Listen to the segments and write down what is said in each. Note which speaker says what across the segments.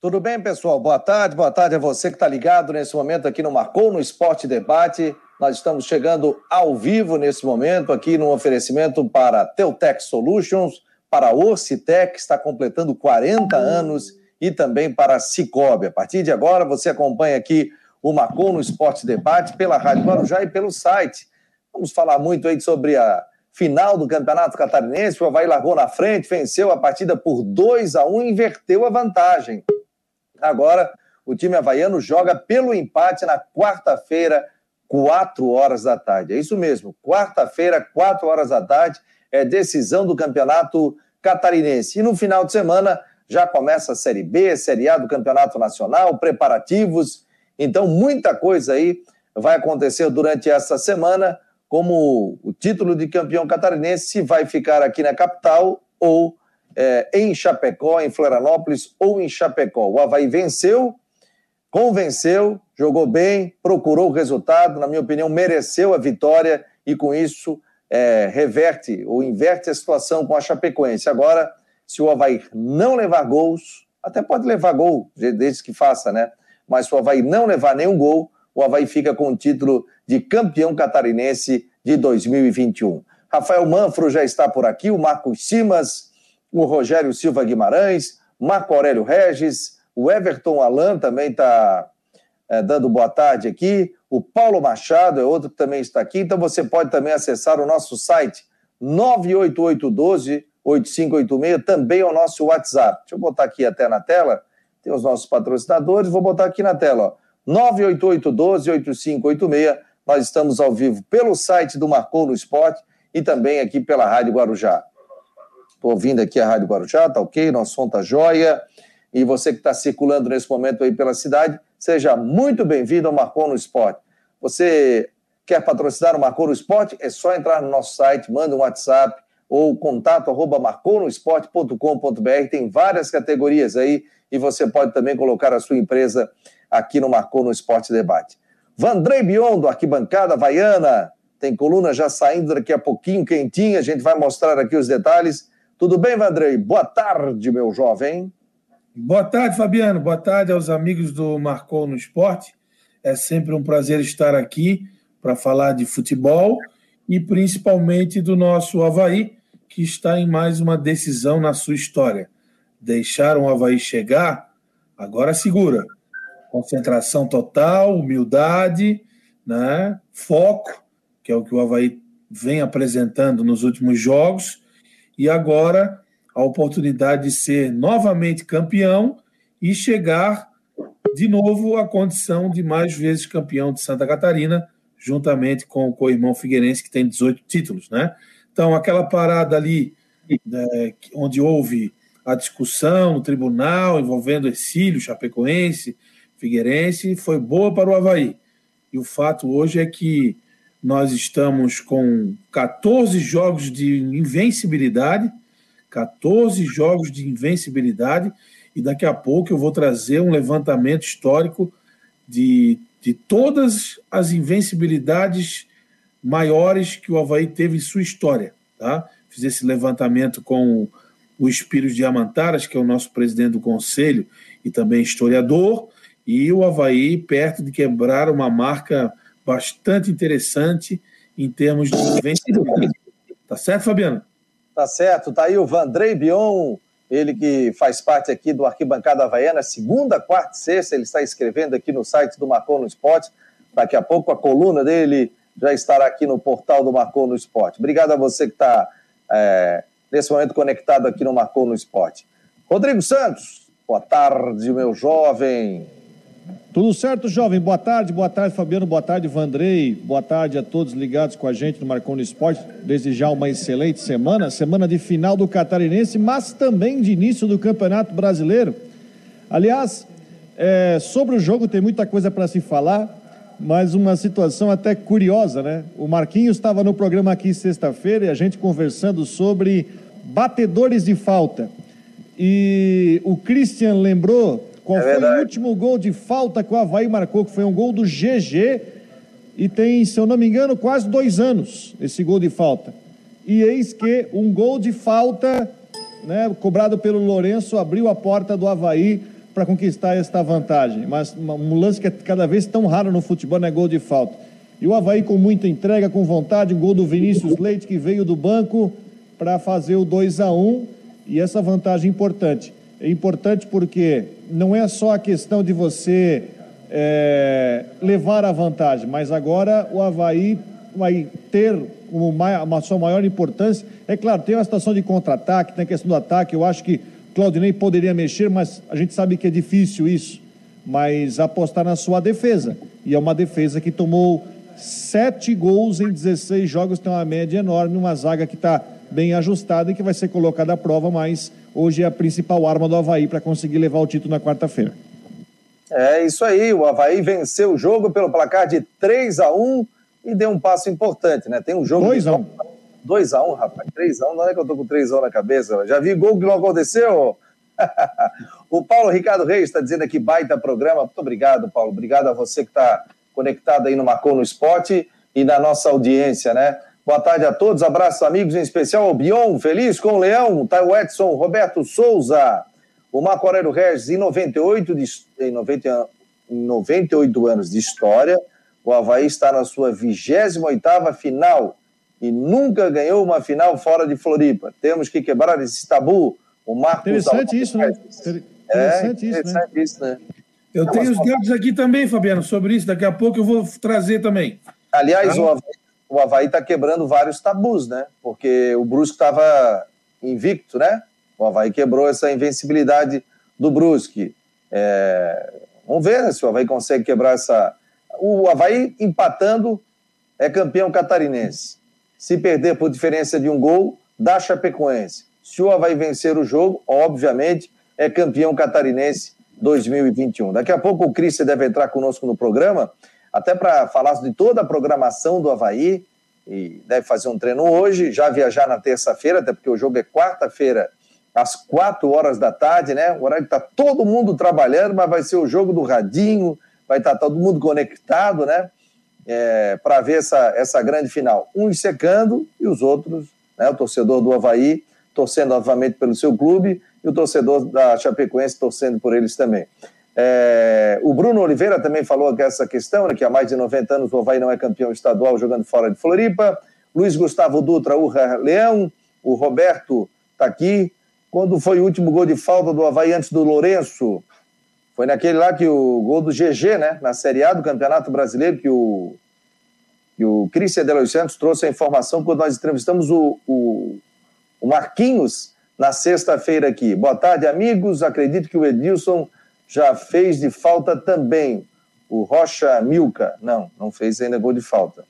Speaker 1: Tudo bem, pessoal? Boa tarde, boa tarde a você que está ligado nesse momento aqui no Marcou no Esporte Debate. Nós estamos chegando ao vivo nesse momento aqui no oferecimento para Teutec Solutions, para Orcitec, que está completando 40 anos, e também para Cicobi. A partir de agora, você acompanha aqui o Marcou no Esporte Debate pela Rádio Guarujá e pelo site. Vamos falar muito aí sobre a final do Campeonato Catarinense. O Havaí largou na frente, venceu a partida por 2 a 1 inverteu a vantagem. Agora, o time havaiano joga pelo empate na quarta-feira, 4 horas da tarde. É isso mesmo, quarta-feira, 4 horas da tarde, é decisão do Campeonato Catarinense. E no final de semana já começa a Série B, Série A do Campeonato Nacional, preparativos. Então, muita coisa aí vai acontecer durante essa semana, como o título de campeão catarinense, se vai ficar aqui na capital ou é, em Chapecó, em Florianópolis ou em Chapecó. O Havaí venceu, convenceu, jogou bem, procurou o resultado, na minha opinião, mereceu a vitória e com isso é, reverte ou inverte a situação com a Chapecoense. Agora, se o Havaí não levar gols, até pode levar gol, desde que faça, né? Mas se o Havaí não levar nenhum gol, o Havaí fica com o título de campeão catarinense de 2021. Rafael Manfro já está por aqui, o Marcos Simas o Rogério Silva Guimarães, Marco Aurélio Regis, o Everton Alan também está é, dando boa tarde aqui, o Paulo Machado é outro que também está aqui, então você pode também acessar o nosso site 98812 8586, também é o nosso WhatsApp. Deixa eu botar aqui até na tela, tem os nossos patrocinadores, vou botar aqui na tela, ó, 98812 8586, nós estamos ao vivo pelo site do Marcou no Esporte e também aqui pela Rádio Guarujá. Estou ouvindo aqui a Rádio Guarujá, tá ok? Nosso som tá jóia. E você que está circulando nesse momento aí pela cidade, seja muito bem-vindo ao Marcou no Esporte. Você quer patrocinar o Marcou no Esporte? É só entrar no nosso site, manda um WhatsApp ou contato arroba marconosport.com.br. Tem várias categorias aí e você pode também colocar a sua empresa aqui no Marcou no Esporte Debate. Vandrei Biondo, arquibancada Havaiana, tem coluna já saindo daqui a pouquinho, quentinha, a gente vai mostrar aqui os detalhes. Tudo bem, Vandrei? Boa tarde, meu jovem.
Speaker 2: Boa tarde, Fabiano. Boa tarde aos amigos do Marcou no Esporte. É sempre um prazer estar aqui para falar de futebol e principalmente do nosso Havaí, que está em mais uma decisão na sua história. Deixaram o Havaí chegar, agora segura. Concentração total, humildade, né? foco, que é o que o Havaí vem apresentando nos últimos jogos e agora a oportunidade de ser novamente campeão e chegar de novo à condição de mais vezes campeão de Santa Catarina, juntamente com o co-irmão Figueirense, que tem 18 títulos, né? Então, aquela parada ali, né, onde houve a discussão no tribunal envolvendo Ercílio, Chapecoense, Figueirense, foi boa para o Havaí. E o fato hoje é que nós estamos com 14 jogos de invencibilidade, 14 jogos de invencibilidade, e daqui a pouco eu vou trazer um levantamento histórico de, de todas as invencibilidades maiores que o Havaí teve em sua história. Tá? Fiz esse levantamento com o Espírito de Amantaras, que é o nosso presidente do conselho e também historiador, e o Havaí perto de quebrar uma marca bastante interessante em termos de vencedores. Tá certo, Fabiano?
Speaker 1: Tá certo. Tá aí o Vandrei Bion, ele que faz parte aqui do Arquibancada Havaiana, segunda, quarta e sexta, ele está escrevendo aqui no site do Marcou no Esporte. Daqui a pouco a coluna dele já estará aqui no portal do Marcou no Esporte. Obrigado a você que está é, nesse momento conectado aqui no Marcou no Esporte. Rodrigo Santos, boa tarde, meu jovem.
Speaker 3: Tudo certo, jovem? Boa tarde, boa tarde, Fabiano, boa tarde, Vandrei, boa tarde a todos ligados com a gente no Marconi Esporte. Desejar uma excelente semana, semana de final do Catarinense, mas também de início do Campeonato Brasileiro. Aliás, é, sobre o jogo tem muita coisa para se falar, mas uma situação até curiosa, né? O Marquinhos estava no programa aqui sexta-feira e a gente conversando sobre batedores de falta. E o Christian lembrou qual é foi o último gol de falta que o Havaí marcou, que foi um gol do GG, e tem, se eu não me engano, quase dois anos esse gol de falta. E eis que um gol de falta, né, cobrado pelo Lourenço, abriu a porta do Havaí para conquistar esta vantagem. Mas um lance que é cada vez tão raro no futebol é gol de falta. E o Havaí com muita entrega, com vontade, um gol do Vinícius Leite que veio do banco para fazer o 2 a 1 e essa vantagem importante. É importante porque não é só a questão de você é, levar a vantagem, mas agora o Havaí vai ter uma sua maior importância. É claro, tem uma situação de contra-ataque, tem a questão do ataque. Eu acho que Claudinei poderia mexer, mas a gente sabe que é difícil isso. Mas apostar na sua defesa. E é uma defesa que tomou sete gols em 16 jogos, tem uma média enorme, uma zaga que está bem ajustada e que vai ser colocada à prova, mas hoje é a principal arma do Havaí para conseguir levar o título na quarta-feira.
Speaker 1: É isso aí, o Havaí venceu o jogo pelo placar de 3 a 1 e deu um passo importante, né? Tem um jogo.
Speaker 3: 2
Speaker 1: a 1 2 a 1 rapaz. 3 a 1 não é que eu tô com 3 a 1 na cabeça. Já vi gol que não aconteceu? o Paulo Ricardo Reis está dizendo aqui, baita programa. Muito obrigado, Paulo. Obrigado a você que está conectado aí no Marcou no Esporte e na nossa audiência, né? Boa tarde a todos, abraços amigos, em especial ao Bion, feliz com o Leão, tá o Edson, Roberto Souza, o Marco Aurélio Regis, em 98, de, em, 90, em 98 anos de história, o Havaí está na sua 28ª final e nunca ganhou uma final fora de Floripa. Temos que quebrar esse tabu. O Marcos
Speaker 3: Interessante isso, né?
Speaker 1: Interessante, é, isso, interessante
Speaker 2: né?
Speaker 1: isso, né?
Speaker 2: Eu Não, tenho os dados aqui também, Fabiano, sobre isso. Daqui a pouco eu vou trazer também.
Speaker 1: Aliás, tá? o Havaí o Havaí está quebrando vários tabus, né? Porque o Brusque estava invicto, né? O Havaí quebrou essa invencibilidade do Brusque. É... Vamos ver né, se o Havaí consegue quebrar essa. O Havaí empatando é campeão catarinense. Se perder por diferença de um gol, dá Chapecoense. Se o Havaí vencer o jogo, obviamente, é campeão catarinense 2021. Daqui a pouco o Cris deve entrar conosco no programa até para falar de toda a programação do Havaí, e deve fazer um treino hoje, já viajar na terça-feira, até porque o jogo é quarta-feira, às quatro horas da tarde, né? O horário que está todo mundo trabalhando, mas vai ser o jogo do radinho, vai estar tá todo mundo conectado, né? É, para ver essa, essa grande final. Uns secando e os outros, né? O torcedor do Havaí torcendo novamente pelo seu clube e o torcedor da Chapecoense torcendo por eles também. É, o Bruno Oliveira também falou que essa questão, né, que há mais de 90 anos o Havaí não é campeão estadual jogando fora de Floripa. Luiz Gustavo Dutra, o Leão. O Roberto está aqui. Quando foi o último gol de falta do Havaí antes do Lourenço? Foi naquele lá que o gol do GG, né? Na Série A do Campeonato Brasileiro, que o, que o Cristian de Los Santos trouxe a informação quando nós entrevistamos o, o, o Marquinhos na sexta-feira aqui. Boa tarde, amigos. Acredito que o Edilson já fez de falta também. O Rocha Milka, não, não fez ainda gol de falta.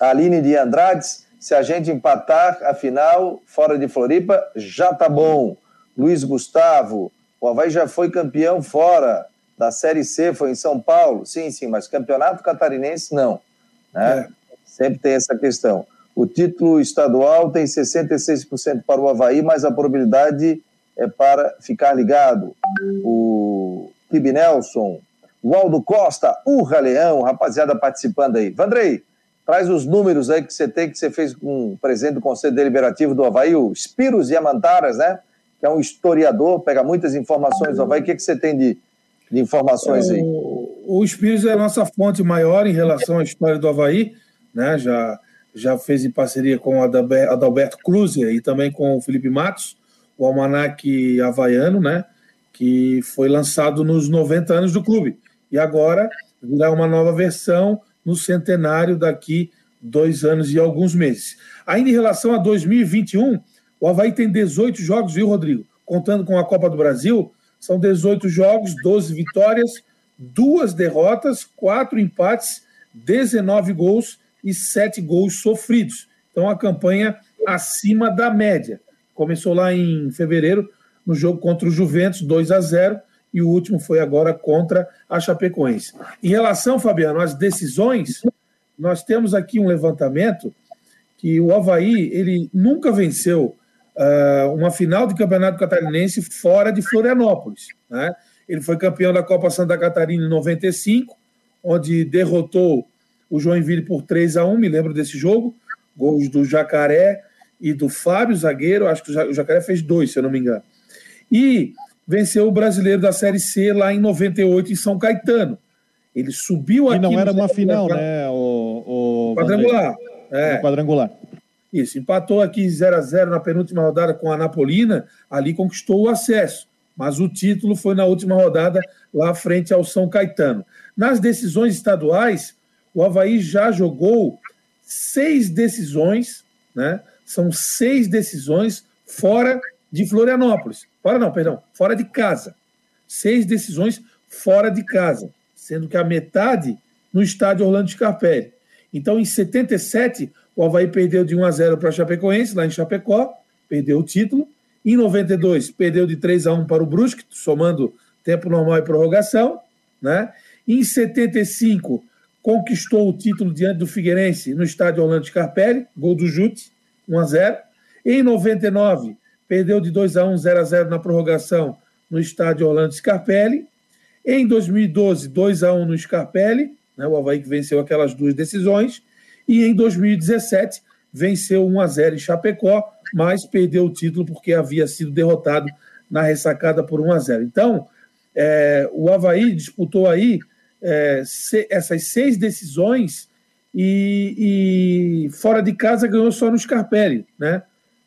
Speaker 1: A Aline de Andrades, se a gente empatar a final fora de Floripa, já tá bom. Luiz Gustavo, o Havaí já foi campeão fora da Série C, foi em São Paulo. Sim, sim, mas campeonato catarinense não. Né? É. Sempre tem essa questão. O título estadual tem 66% para o Havaí, mas a probabilidade é para ficar ligado. O Kibi Nelson, o Aldo Costa, o Raleão, rapaziada participando aí. Vandrei, traz os números aí que você tem, que você fez com o presidente do Conselho Deliberativo do Havaí, o Spiros Yamantaras, né? Que é um historiador, pega muitas informações do Havaí. O que, que você tem de, de informações aí?
Speaker 2: O, o Spiros é a nossa fonte maior em relação à história do Havaí, né? Já, já fez em parceria com o Adalberto Cruz e também com o Felipe Matos o almanac havaiano, né? Que foi lançado nos 90 anos do clube. E agora virá uma nova versão no centenário daqui dois anos e alguns meses. Ainda em relação a 2021, o Havaí tem 18 jogos, viu, Rodrigo? Contando com a Copa do Brasil, são 18 jogos, 12 vitórias, duas derrotas, quatro empates, 19 gols e sete gols sofridos. Então, a campanha acima da média. Começou lá em fevereiro, no jogo contra o Juventus, 2 a 0 e o último foi agora contra a Chapecoense. Em relação, Fabiano, às decisões, nós temos aqui um levantamento que o Havaí ele nunca venceu uh, uma final de campeonato catarinense fora de Florianópolis. Né? Ele foi campeão da Copa Santa Catarina em 95, onde derrotou o Joinville por 3 a 1 me lembro desse jogo, gols do Jacaré, e do Fábio Zagueiro, acho que o Jacaré fez dois, se eu não me engano. E venceu o brasileiro da Série C lá em 98 em São Caetano. Ele subiu aqui.
Speaker 3: E não era uma final, né? O,
Speaker 2: o quadrangular.
Speaker 3: É. quadrangular.
Speaker 2: Isso, empatou aqui 0 a 0 na penúltima rodada com a Napolina, ali conquistou o acesso. Mas o título foi na última rodada, lá frente ao São Caetano. Nas decisões estaduais, o Havaí já jogou seis decisões, né? São seis decisões fora de Florianópolis. Fora não, perdão, fora de casa. Seis decisões fora de casa, sendo que a metade no estádio Orlando Scarpelli. Então, em 77, o Havaí perdeu de 1 a 0 para a Chapecoense, lá em Chapecó, perdeu o título. Em 92, perdeu de 3 a 1 para o Brusque, somando tempo normal e prorrogação. Né? Em 75, conquistou o título diante do Figueirense no estádio Orlando Scarpelli, gol do Jute, 1 a 0. Em 99, perdeu de 2 a 1, 0 a 0 na prorrogação no estádio Orlando Scarpelli. Em 2012, 2 a 1 no Scarpelli, né, o Havaí que venceu aquelas duas decisões. E em 2017, venceu 1 a 0 em Chapecó, mas perdeu o título porque havia sido derrotado na ressacada por 1 a 0. Então, é, o Havaí disputou aí é, se, essas seis decisões e, e, fora de casa ganhou só no Scarpelli, né?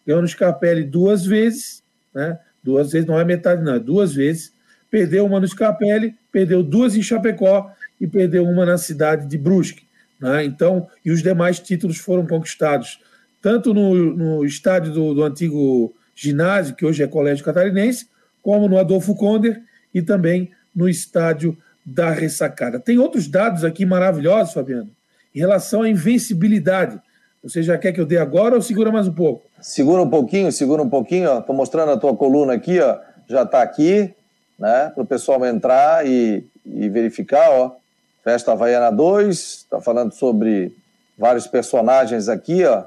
Speaker 2: ganhou no Scarpelli duas vezes, né? duas vezes, não é metade, não, é duas vezes. Perdeu uma no Scarpelli, perdeu duas em Chapecó e perdeu uma na cidade de Brusque. Né? Então, e os demais títulos foram conquistados tanto no, no estádio do, do antigo ginásio, que hoje é Colégio Catarinense, como no Adolfo Konder e também no estádio da ressacada. Tem outros dados aqui maravilhosos, Fabiano, em relação à invencibilidade. Você já quer que eu dê agora ou segura mais um pouco?
Speaker 1: Segura um pouquinho, segura um pouquinho. Estou mostrando a tua coluna aqui, ó. já está aqui, né? para o pessoal entrar e, e verificar. Ó. Festa Havaiana 2, está falando sobre vários personagens aqui, ó.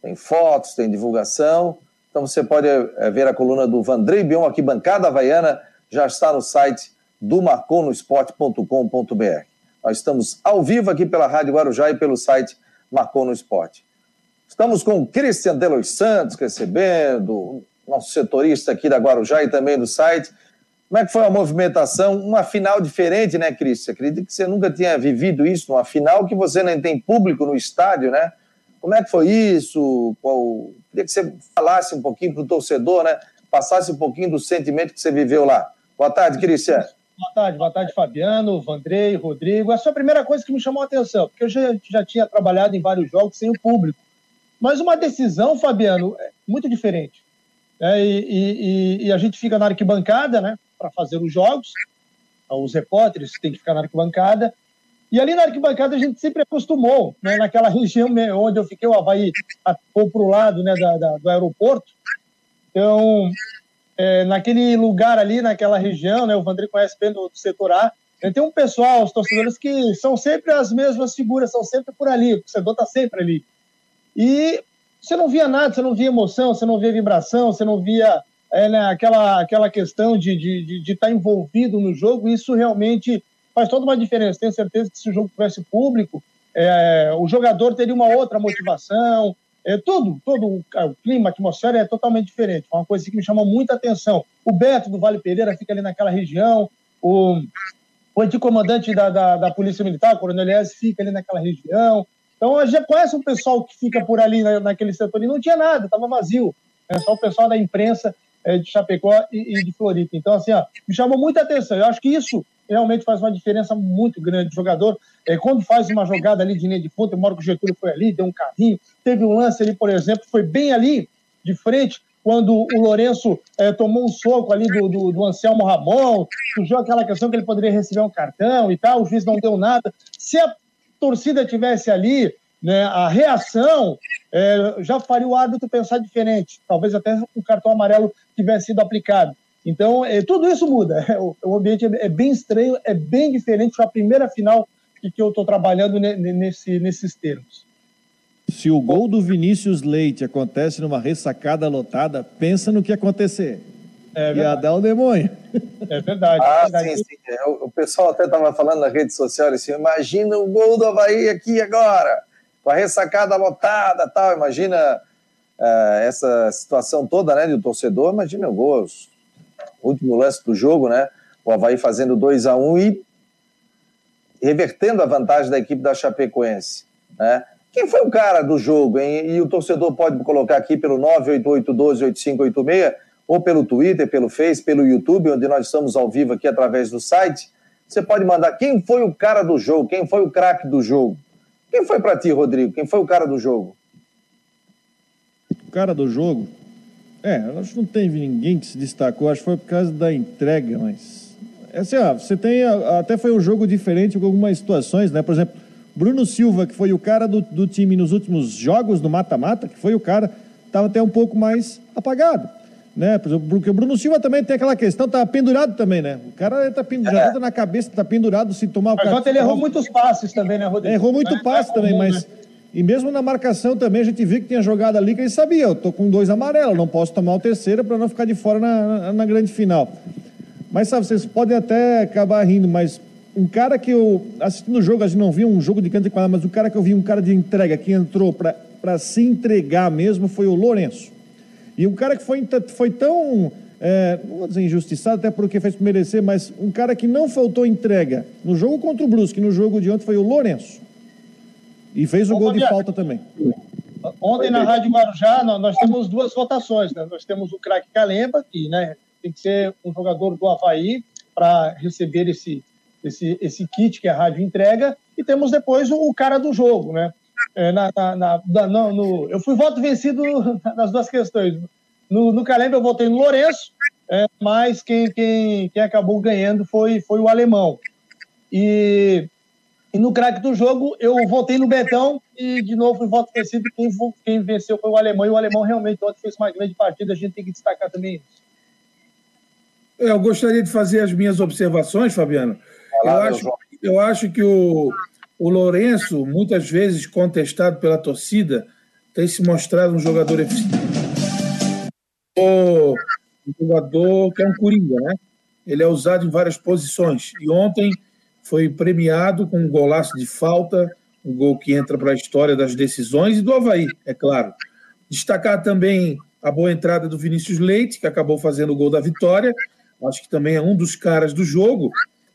Speaker 1: tem fotos, tem divulgação. Então você pode é, ver a coluna do Vandrei Bion aqui, Bancada Havaiana, já está no site do marconosport.com.br. Nós estamos ao vivo aqui pela Rádio Guarujá e pelo site Marcou no Esporte. Estamos com o Christian Delois Santos recebendo, nosso setorista aqui da Guarujá e também do site. Como é que foi a movimentação? Uma final diferente, né, Cristian? Acredito que você nunca tinha vivido isso, uma final que você nem tem público no estádio, né? Como é que foi isso? Qual... Queria que você falasse um pouquinho para o torcedor, né? Passasse um pouquinho do sentimento que você viveu lá. Boa tarde, Cristian.
Speaker 4: Boa tarde, boa tarde, Fabiano, Vandrei, Rodrigo. Essa foi a primeira coisa que me chamou a atenção, porque eu já, já tinha trabalhado em vários jogos sem o público. Mas uma decisão, Fabiano, é muito diferente. É, e, e, e, a gente fica na arquibancada, né? para fazer os jogos. Os repórteres têm que ficar na arquibancada. E ali na arquibancada a gente sempre acostumou, né, naquela região onde eu fiquei, o Havaí ou para o lado né, da, da, do aeroporto. Então, é, naquele lugar ali, naquela região, né, o Vandré conhece bem do, do setor A, tem um pessoal, os torcedores, que são sempre as mesmas figuras, são sempre por ali, o torcedor está sempre ali. E você não via nada, você não via emoção, você não via vibração, você não via é, né, aquela, aquela questão de estar de, de, de tá envolvido no jogo, isso realmente faz toda uma diferença. Tenho certeza que se o jogo tivesse público, é, o jogador teria uma outra motivação, é, tudo, todo o, o clima, a atmosfera é totalmente diferente. Uma coisa que me chamou muita atenção. O Beto do Vale Pereira fica ali naquela região, o, o antigo comandante da, da, da Polícia Militar, o Coronel Elias, fica ali naquela região. Então, a gente conhece um pessoal que fica por ali na, naquele setor e não tinha nada, estava vazio. É só o pessoal da imprensa é, de Chapecó e, e, de Floripa. Então, assim, ó, me chamou muita atenção. Eu acho que isso realmente faz uma diferença muito grande. O jogador, é, quando faz uma jogada ali de linha de ponta, o que o Getúlio foi ali, deu um carrinho, teve um lance ali, por exemplo, foi bem ali, de frente, quando o Lourenço é, tomou um soco ali do, do, do, Anselmo Ramon, surgiu aquela questão que ele poderia receber um cartão e tal, o juiz não deu nada. Se a torcida tivesse ali, né, a reação é, já faria o árbitro pensar diferente. Talvez até o cartão amarelo tivesse sido aplicado. Então, é, tudo isso muda. O, o ambiente é, bem estranho, é bem diferente da primeira final que, que eu estou trabalhando nesse, nesses termos.
Speaker 3: Se o gol do Vinícius Leite acontece numa ressacada lotada, pensa no que acontecer. É Ia dar o demônio.
Speaker 4: É verdade.
Speaker 1: Ah,
Speaker 4: é verdade.
Speaker 1: sim, sim. É, o pessoal até estava falando na rede social assim: imagina o gol do Havaí aqui agora com a ressacada lotada tal. Imagina uh, essa situação toda, né, do torcedor, imagina o gol. último lance do jogo, né? O Havaí fazendo 2 a 1 e revertendo a vantagem da equipe da Chapecoense, né? Quem foi o cara do jogo, hein? E o torcedor pode colocar aqui pelo 988128586 ou pelo Twitter, pelo Face, pelo YouTube, onde nós estamos ao vivo aqui através do site. Você pode mandar quem foi o cara do jogo, quem foi o craque do jogo. Quem foi para ti, Rodrigo? Quem foi o cara do jogo?
Speaker 3: O cara do jogo? É, acho que não teve ninguém que se destacou, acho que foi por causa da entrega, mas. É assim, você tem. Até foi um jogo diferente com algumas situações, né? Por exemplo, Bruno Silva, que foi o cara do, do time nos últimos jogos no mata-mata, que foi o cara, estava até um pouco mais apagado. Né? Porque o Bruno Silva também tem aquela questão, tá pendurado também, né? O cara tá pendurado, é. na cabeça, tá pendurado, se tomar o
Speaker 4: Mas ontem ele errou muitos passes também, né, Rodrigo?
Speaker 3: É, errou muito é, passe também, mas. Né? E mesmo na marcação também a gente viu que tinha jogada ali que ele sabia, eu tô com dois amarelos, não posso tomar o terceiro para não ficar de fora na, na, na, grande final. Mas sabe, vocês podem até acabar rindo, mas um cara que eu, assistindo o jogo, a gente não viu um jogo de canto e quadra, mas o cara que eu vi, um cara de entrega, que entrou para se entregar mesmo, foi o Lourenço. E um cara que foi, foi tão, é, não vou dizer injustiçado, até porque fez merecer, mas um cara que não faltou entrega no jogo contra o Brusque, no jogo de ontem, foi o Lourenço. E fez o Ô, gol de falta também.
Speaker 4: Ontem na Rádio Guarujá nós, nós temos duas votações. Né? Nós temos o craque Calemba, que né, tem que ser um jogador do Havaí para receber esse, esse, esse kit que a rádio entrega, e temos depois o, o cara do jogo, né? É, na, na, na, no, no, eu fui voto vencido nas duas questões. No, no Calembe eu votei no Lourenço, é, mas quem, quem, quem acabou ganhando foi, foi o alemão. E, e no craque do jogo eu votei no Betão e de novo fui voto vencido. Quem, quem venceu foi o alemão, e o alemão realmente ontem fez uma grande partida. A gente tem que destacar também isso.
Speaker 2: Eu gostaria de fazer as minhas observações, Fabiano. Eu acho, eu acho que o, o Lourenço, muitas vezes contestado pela torcida, tem se mostrado um jogador eficiente. Um jogador que é um coringa, né? Ele é usado em várias posições. E ontem foi premiado com um golaço de falta, um gol que entra para a história das decisões e do Havaí, é claro. Destacar também a boa entrada do Vinícius Leite, que acabou fazendo o gol da vitória. Acho que também é um dos caras do jogo.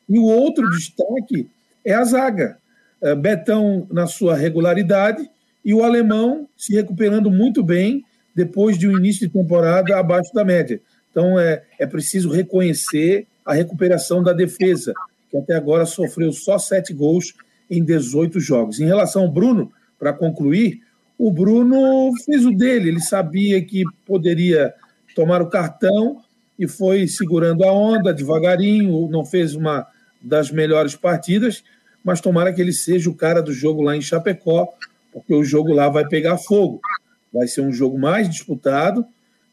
Speaker 2: E o outro destaque é a zaga. É, Betão na sua regularidade e o alemão se recuperando muito bem depois de um início de temporada abaixo da média. Então é, é preciso reconhecer a recuperação da defesa, que até agora sofreu só sete gols em 18 jogos. Em relação ao Bruno, para concluir, o Bruno fez o dele, ele sabia que poderia tomar o cartão e foi segurando a onda devagarinho, não fez uma das melhores partidas, mas tomara que ele seja o cara do jogo lá em Chapecó, porque o jogo lá vai pegar fogo. Vai ser um jogo mais disputado,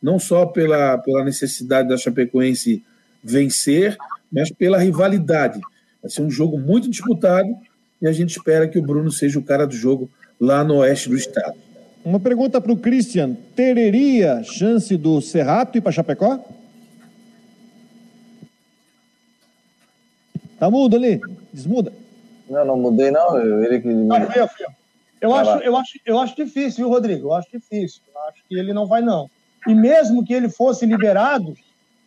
Speaker 2: não só pela, pela necessidade da Chapecoense vencer, mas pela rivalidade. Vai ser um jogo muito disputado e a gente espera que o Bruno seja o cara do jogo lá no oeste do estado.
Speaker 3: Uma pergunta para o Christian: teria chance do Serrato ir para Chapecó? Tá mudo ali? Desmuda.
Speaker 1: Não, não mudei, não. Ele que. Não,
Speaker 4: eu, eu, acho, eu, acho, eu acho difícil, viu, Rodrigo? Eu acho difícil. Eu acho que ele não vai, não. E mesmo que ele fosse liberado,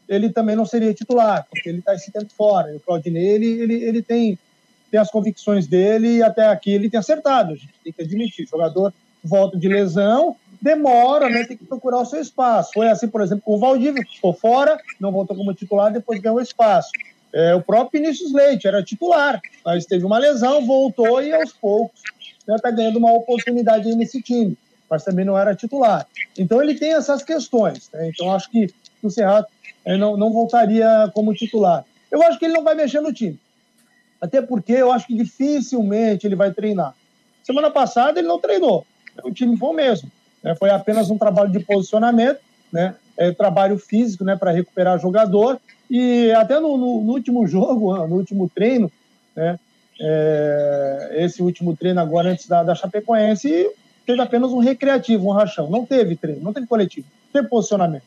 Speaker 4: ele também não seria titular, porque ele está esse tempo fora. E o Claudinei, ele, ele, ele tem, tem as convicções dele e até aqui ele tem acertado. A gente tem que admitir. O jogador volta de lesão, demora, né? Tem que procurar o seu espaço. Foi assim, por exemplo, com o Valdívia, ficou fora, não voltou como titular, depois ganhou espaço. É, o próprio Vinícius Leite era titular, mas teve uma lesão, voltou e aos poucos está né, ganhando uma oportunidade aí nesse time, mas também não era titular. Então ele tem essas questões. Né? Então acho que o Serrato é, não, não voltaria como titular. Eu acho que ele não vai mexer no time, até porque eu acho que dificilmente ele vai treinar. Semana passada ele não treinou, o time foi o mesmo. Né? Foi apenas um trabalho de posicionamento, né? É, trabalho físico né, para recuperar jogador e até no, no, no último jogo, no último treino, né, é, esse último treino agora antes da, da Chapecoense, teve apenas um recreativo, um rachão. Não teve treino, não teve coletivo, não teve posicionamento.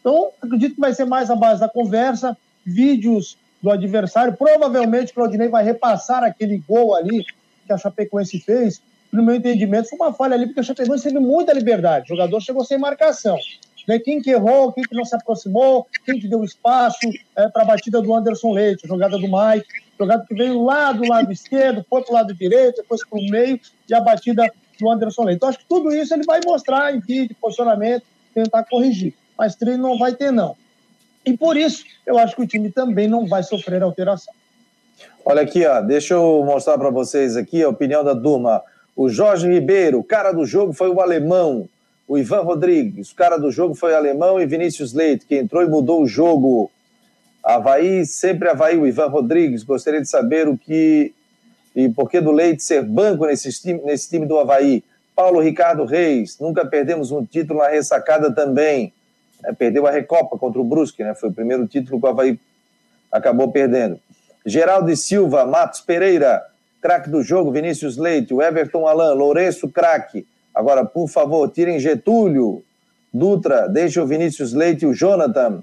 Speaker 4: Então, acredito que vai ser mais a base da conversa, vídeos do adversário. Provavelmente o Claudinei vai repassar aquele gol ali que a Chapecoense fez. No meu entendimento, foi uma falha ali, porque a Chapecoense teve muita liberdade. O jogador chegou sem marcação. Né? Quem que errou, quem que não se aproximou, quem que deu espaço é, para a batida do Anderson Leite, jogada do Mike, jogada que veio lá do lado esquerdo, foi para o lado direito, depois para o meio, e a batida do Anderson Leite. Então, acho que tudo isso ele vai mostrar em vídeo, posicionamento, tentar corrigir. Mas treino não vai ter, não. E por isso, eu acho que o time também não vai sofrer alteração.
Speaker 1: Olha aqui, ó, deixa eu mostrar para vocês aqui a opinião da turma. O Jorge Ribeiro, cara do jogo foi o alemão. O Ivan Rodrigues, o cara do jogo foi alemão e Vinícius Leite, que entrou e mudou o jogo. Havaí, sempre Havaí, o Ivan Rodrigues. Gostaria de saber o que e por que do Leite ser banco nesse time, nesse time do Havaí. Paulo Ricardo Reis, nunca perdemos um título na ressacada também. É, perdeu a Recopa contra o Brusque, né? Foi o primeiro título que o Havaí acabou perdendo. Geraldo e Silva, Matos Pereira, craque do jogo, Vinícius Leite, o Everton Alain, Lourenço, craque. Agora, por favor, tirem Getúlio, Dutra, deixem o Vinícius Leite, o Jonathan,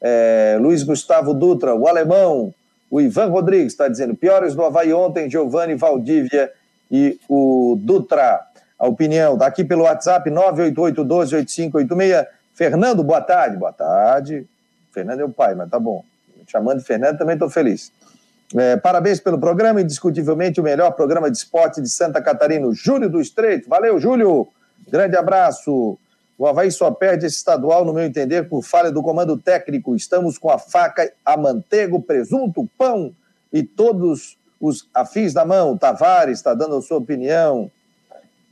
Speaker 1: é, Luiz Gustavo Dutra, o Alemão, o Ivan Rodrigues está dizendo, piores do Havaí ontem, Giovanni Valdívia e o Dutra. A opinião, está aqui pelo WhatsApp, 988-12-8586. Fernando, boa tarde. Boa tarde. Fernando é o pai, mas tá bom. chamando de Fernando, também estou feliz. É, parabéns pelo programa, indiscutivelmente o melhor programa de esporte de Santa Catarina. Júlio do Estreito. Valeu, Júlio. Grande abraço. O Havaí só perde esse estadual, no meu entender, por falha do comando técnico. Estamos com a faca, a manteiga, presunto, pão e todos os afins da mão. Tavares está dando a sua opinião.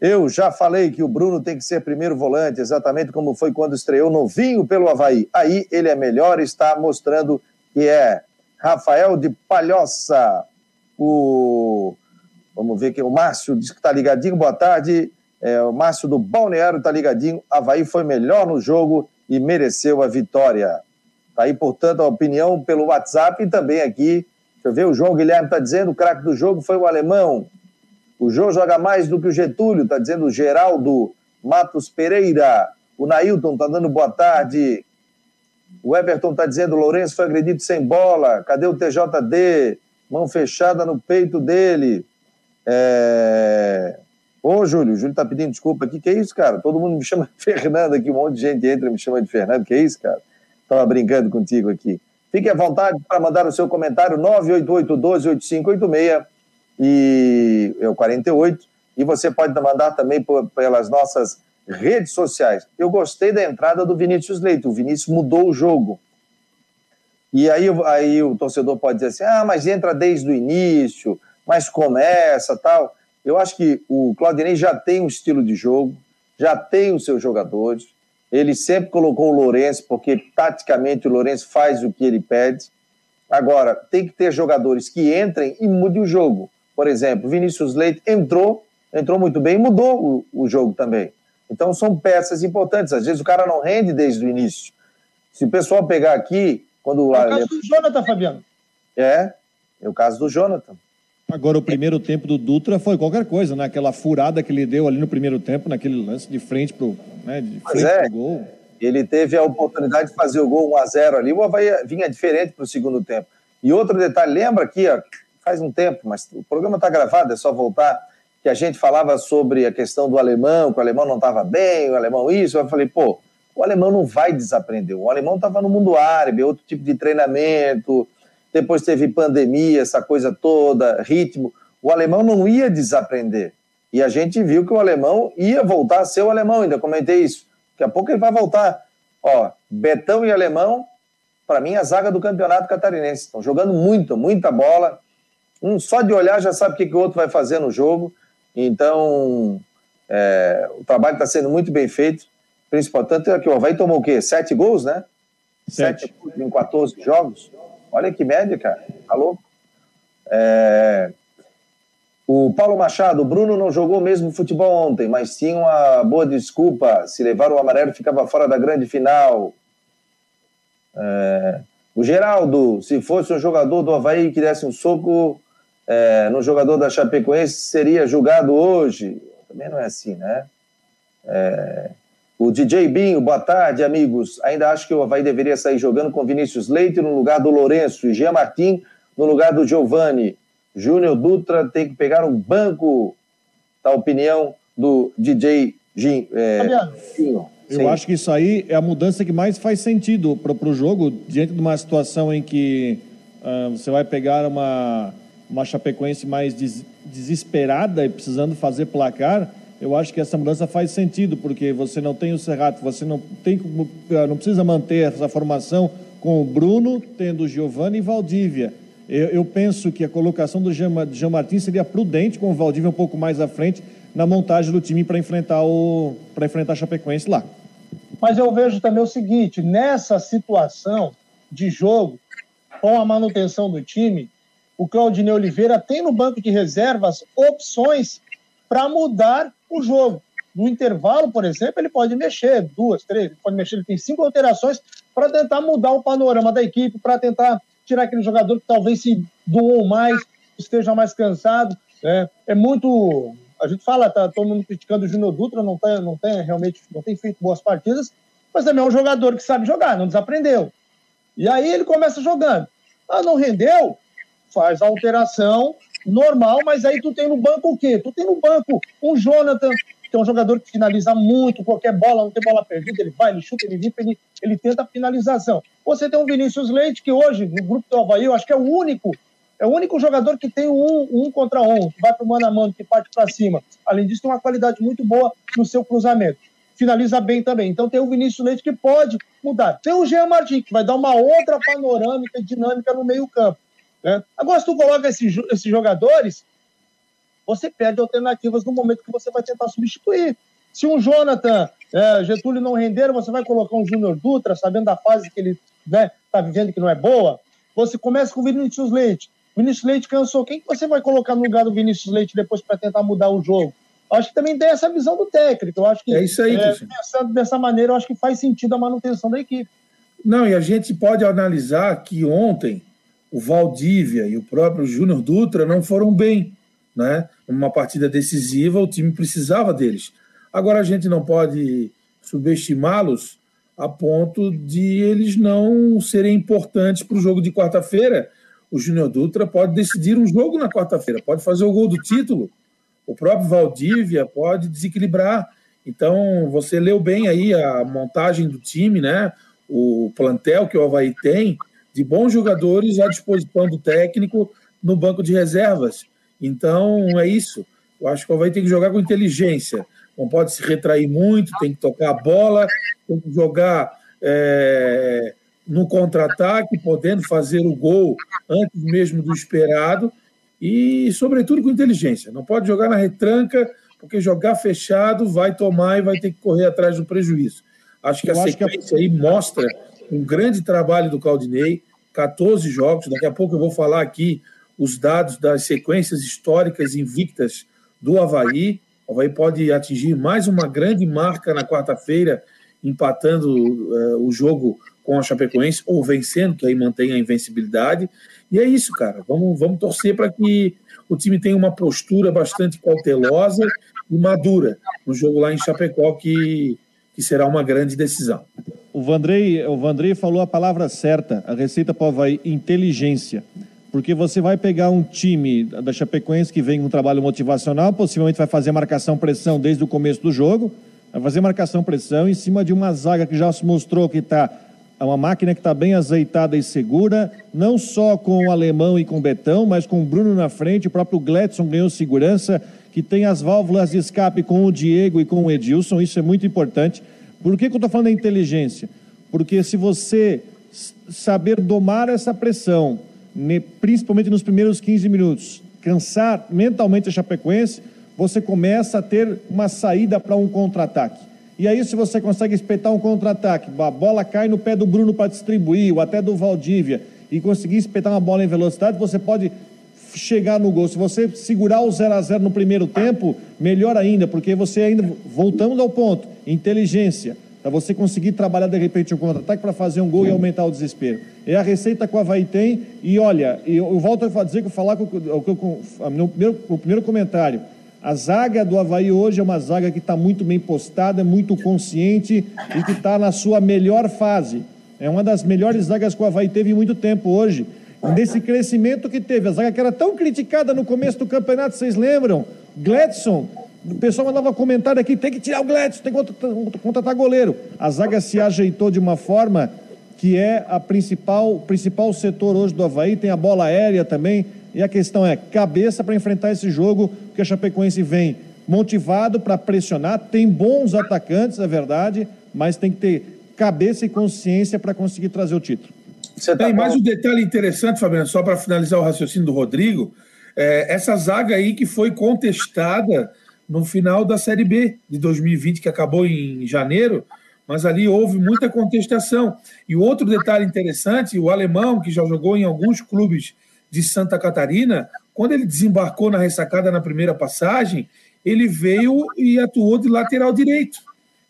Speaker 1: Eu já falei que o Bruno tem que ser primeiro volante, exatamente como foi quando estreou novinho pelo Havaí. Aí ele é melhor, está mostrando que é. Rafael de Palhoça, o. Vamos ver aqui, o Márcio diz que está ligadinho, boa tarde. É, o Márcio do Balneário está ligadinho. Havaí foi melhor no jogo e mereceu a vitória. Está aí, portanto, a opinião pelo WhatsApp e também aqui. Deixa eu ver, o João Guilherme está dizendo: o craque do jogo foi o alemão. O João joga mais do que o Getúlio, está dizendo o Geraldo Matos Pereira. O Nailton está dando boa tarde. O Everton está dizendo: Lourenço foi agredido sem bola. Cadê o TJD? Mão fechada no peito dele. É... Ô, Júlio, o Júlio está pedindo desculpa aqui. Que é isso, cara? Todo mundo me chama de Fernando aqui. Um monte de gente entra e me chama de Fernando. Que é isso, cara? Estava brincando contigo aqui. Fique à vontade para mandar o seu comentário 988 12 8586 e é o 48. E você pode mandar também pelas nossas redes sociais. Eu gostei da entrada do Vinícius Leite. O Vinícius mudou o jogo. E aí, aí o torcedor pode dizer assim: ah, mas entra desde o início, mas começa tal. Eu acho que o Claudinei já tem um estilo de jogo, já tem os seus jogadores. Ele sempre colocou o Lourenço, porque taticamente o Lourenço faz o que ele pede. Agora, tem que ter jogadores que entrem e mudem o jogo. Por exemplo, Vinícius Leite entrou, entrou muito bem e mudou o, o jogo também. Então são peças importantes. Às vezes o cara não rende desde o início. Se o pessoal pegar aqui, quando
Speaker 4: é o caso do Jonathan, Fabiano.
Speaker 1: É, é o caso do Jonathan.
Speaker 3: Agora, o primeiro tempo do Dutra foi qualquer coisa, né? Aquela furada que ele deu ali no primeiro tempo, naquele lance de frente pro, né? de frente é, pro gol.
Speaker 1: Ele teve a oportunidade de fazer o gol 1x0 ali, o Havaí vinha diferente para o segundo tempo. E outro detalhe, lembra aqui, ó, faz um tempo, mas o programa está gravado, é só voltar, que a gente falava sobre a questão do alemão, que o alemão não estava bem, o alemão isso. Eu falei, pô, o alemão não vai desaprender. O alemão estava no mundo árabe, outro tipo de treinamento, depois teve pandemia, essa coisa toda, ritmo. O alemão não ia desaprender. E a gente viu que o alemão ia voltar a ser o alemão, ainda comentei isso. Daqui a pouco ele vai voltar. Ó, Betão e Alemão, para mim, a zaga do campeonato catarinense. Estão jogando muito, muita bola. Um só de olhar já sabe o que, que o outro vai fazer no jogo. Então, é, o trabalho está sendo muito bem feito. Principalmente, tanto é que o Havaí tomou o quê? Sete gols, né? Sete, Sete em 14 jogos. Olha que média, cara. Tá louco? É... O Paulo Machado, o Bruno não jogou mesmo futebol ontem, mas tinha uma boa desculpa. Se levar o amarelo, ficava fora da grande final. É... O Geraldo, se fosse um jogador do Havaí que desse um soco é, no jogador da Chapecoense, seria julgado hoje. Também não é assim, né? É, o DJ Binho, boa tarde, amigos. Ainda acho que o Havaí deveria sair jogando com Vinícius Leite no lugar do Lourenço e Jean Martin no lugar do Giovani. Júnior Dutra tem que pegar um banco, da opinião do DJ Gin, é,
Speaker 4: Fabiano,
Speaker 3: Eu Sim. acho que isso aí é a mudança que mais faz sentido para o jogo, diante de uma situação em que uh, você vai pegar uma, uma Chapecoense mais des, desesperada e precisando fazer placar. Eu acho que essa mudança faz sentido, porque você não tem o Serrato, você não, tem, ah, não precisa manter essa formação com o Bruno, tendo Giovanni e Valdívia. Eu, eu penso que a colocação do Jean, Jean Martins seria prudente, com o Valdívia um pouco mais à frente, na montagem do time para enfrentar o para enfrentar a Chapecoense lá.
Speaker 4: Mas eu vejo também o seguinte, nessa situação de jogo, com a manutenção do time, o Claudinei Oliveira tem no banco de reservas opções para mudar o jogo. No intervalo, por exemplo, ele pode mexer duas, três, pode mexer, ele tem cinco alterações para tentar mudar o panorama da equipe, para tentar tirar aquele jogador que talvez se doou mais, esteja mais cansado. Né? É muito. A gente fala, tá todo mundo criticando o Júnior Dutra, não tem, não tem realmente não tem feito boas partidas, mas também é um jogador que sabe jogar, não desaprendeu. E aí ele começa jogando. Ah, não rendeu? Faz a alteração normal, mas aí tu tem no banco o quê? Tu tem no banco um Jonathan, que é um jogador que finaliza muito, qualquer bola, não tem bola perdida, ele vai, ele chuta, ele limpa, ele, ele tenta a finalização. Você tem um Vinícius Leite, que hoje, no grupo do Havaí, eu acho que é o único, é o único jogador que tem um, um contra um, que vai para o mano a mano, que parte para cima. Além disso, tem uma qualidade muito boa no seu cruzamento. Finaliza bem também. Então tem o Vinícius Leite que pode mudar. Tem o Jean Martins, que vai dar uma outra panorâmica dinâmica no meio-campo. Né? Agora, se tu coloca esses, esses jogadores, você perde alternativas no momento que você vai tentar substituir. Se um Jonathan, é, Getúlio não render, você vai colocar um Júnior Dutra, sabendo da fase que ele está né, tá vivendo que não é boa. Você começa com o Vinícius Leite. Vinícius Leite cansou. Quem que você vai colocar no lugar do Vinícius Leite depois para tentar mudar o jogo? Acho que também tem essa visão do técnico. Eu acho que
Speaker 2: é isso aí, é,
Speaker 4: pensando dessa maneira, eu acho que faz sentido a manutenção da equipe.
Speaker 2: Não, e a gente pode analisar que ontem o Valdívia e o próprio Júnior Dutra não foram bem né? Uma partida decisiva, o time precisava deles. Agora a gente não pode subestimá-los a ponto de eles não serem importantes para o jogo de quarta-feira. O Júnior Dutra pode decidir um jogo na quarta-feira, pode fazer o gol do título. O próprio Valdívia pode desequilibrar. Então, você leu bem aí a montagem do time, né? O plantel que o Havaí tem, de bons jogadores à disposição do técnico no banco de reservas. Então, é isso. Eu acho que o Havaí tem que jogar com inteligência. Não pode se retrair muito, tem que tocar a bola, tem que jogar é, no contra-ataque, podendo fazer o gol antes mesmo do esperado e, sobretudo, com inteligência. Não pode jogar na retranca, porque jogar fechado vai tomar e vai ter que correr atrás do prejuízo. Acho que Eu a sequência que... aí mostra um grande trabalho do Caldinei, 14 jogos. Daqui a pouco eu vou falar aqui os dados das sequências históricas invictas do Havaí. O Havaí pode atingir mais uma grande marca na quarta-feira, empatando uh, o jogo com a Chapecoense ou vencendo, que aí mantém a invencibilidade. E é isso, cara. Vamos, vamos torcer para que o time tenha uma postura bastante cautelosa e madura no jogo lá em Chapecó, que, que será uma grande decisão.
Speaker 3: O Vandrei, o Vandrei falou a palavra certa, a receita Havaí, inteligência porque você vai pegar um time da Chapecoense que vem com um trabalho motivacional, possivelmente vai fazer marcação-pressão desde o começo do jogo, vai fazer marcação-pressão em cima de uma zaga que já se mostrou que está é uma máquina que está bem azeitada e segura, não só com o Alemão e com o Betão, mas com o Bruno na frente, o próprio Gladson ganhou segurança, que tem as válvulas de escape com o Diego e com o Edilson, isso é muito importante. Por que, que eu estou falando da inteligência? Porque se você saber domar essa pressão, principalmente nos primeiros 15 minutos, cansar mentalmente a Chapecoense, você começa a ter uma saída para um contra-ataque. E aí, se você consegue espetar um contra-ataque, a bola cai no pé do Bruno para distribuir, ou até do Valdívia, e conseguir espetar uma bola em velocidade, você pode chegar no gol. Se você segurar o 0 a 0 no primeiro tempo, melhor ainda, porque você ainda, voltamos ao ponto, inteligência para você conseguir trabalhar de repente um contra-ataque para fazer um gol e aumentar o desespero. É a receita que o Havaí tem, e olha, eu, eu volto a dizer que eu falar com, com, com, no primeiro, o primeiro comentário. A zaga do Havaí hoje é uma zaga que está muito bem postada, muito consciente e que está na sua melhor fase. É uma das melhores zagas que o Havaí teve em muito tempo hoje. Nesse crescimento que teve, a zaga que era tão criticada no começo do campeonato, vocês lembram? Gladson O pessoal mandava comentário aqui, tem que tirar o Gladys, tem que contratar goleiro. A zaga se ajeitou de uma forma que é a principal, principal setor hoje do Havaí, tem a bola aérea também, e a questão é cabeça para enfrentar esse jogo, que a Chapecoense vem motivado para pressionar, tem bons atacantes, é verdade, mas tem que ter cabeça e consciência para conseguir trazer o título.
Speaker 2: Você tem mais um detalhe interessante, Fabiano, só para finalizar o raciocínio do Rodrigo, é, essa zaga aí que foi contestada no final da Série B de 2020, que acabou em janeiro, mas ali houve muita contestação. E outro detalhe interessante: o alemão, que já jogou em alguns clubes de Santa Catarina, quando ele desembarcou na ressacada na primeira passagem, ele veio e atuou de lateral direito.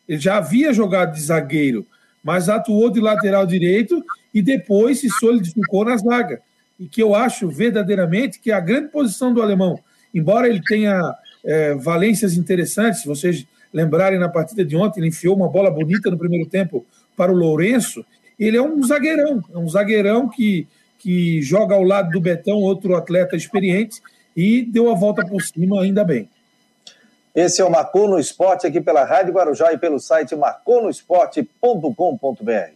Speaker 2: Ele já havia jogado de zagueiro, mas atuou de lateral direito e depois se solidificou na zaga. E que eu acho verdadeiramente que é a grande posição do alemão, embora ele tenha é, valências interessantes, vocês lembrarem na partida de ontem, ele enfiou uma bola bonita no primeiro tempo para o Lourenço. Ele é um zagueirão, é um zagueirão que, que joga ao lado do Betão, outro atleta experiente, e deu a volta por cima ainda bem.
Speaker 1: Esse é o Marcou no Esporte aqui pela Rádio Guarujá e pelo site marconosport.com.br.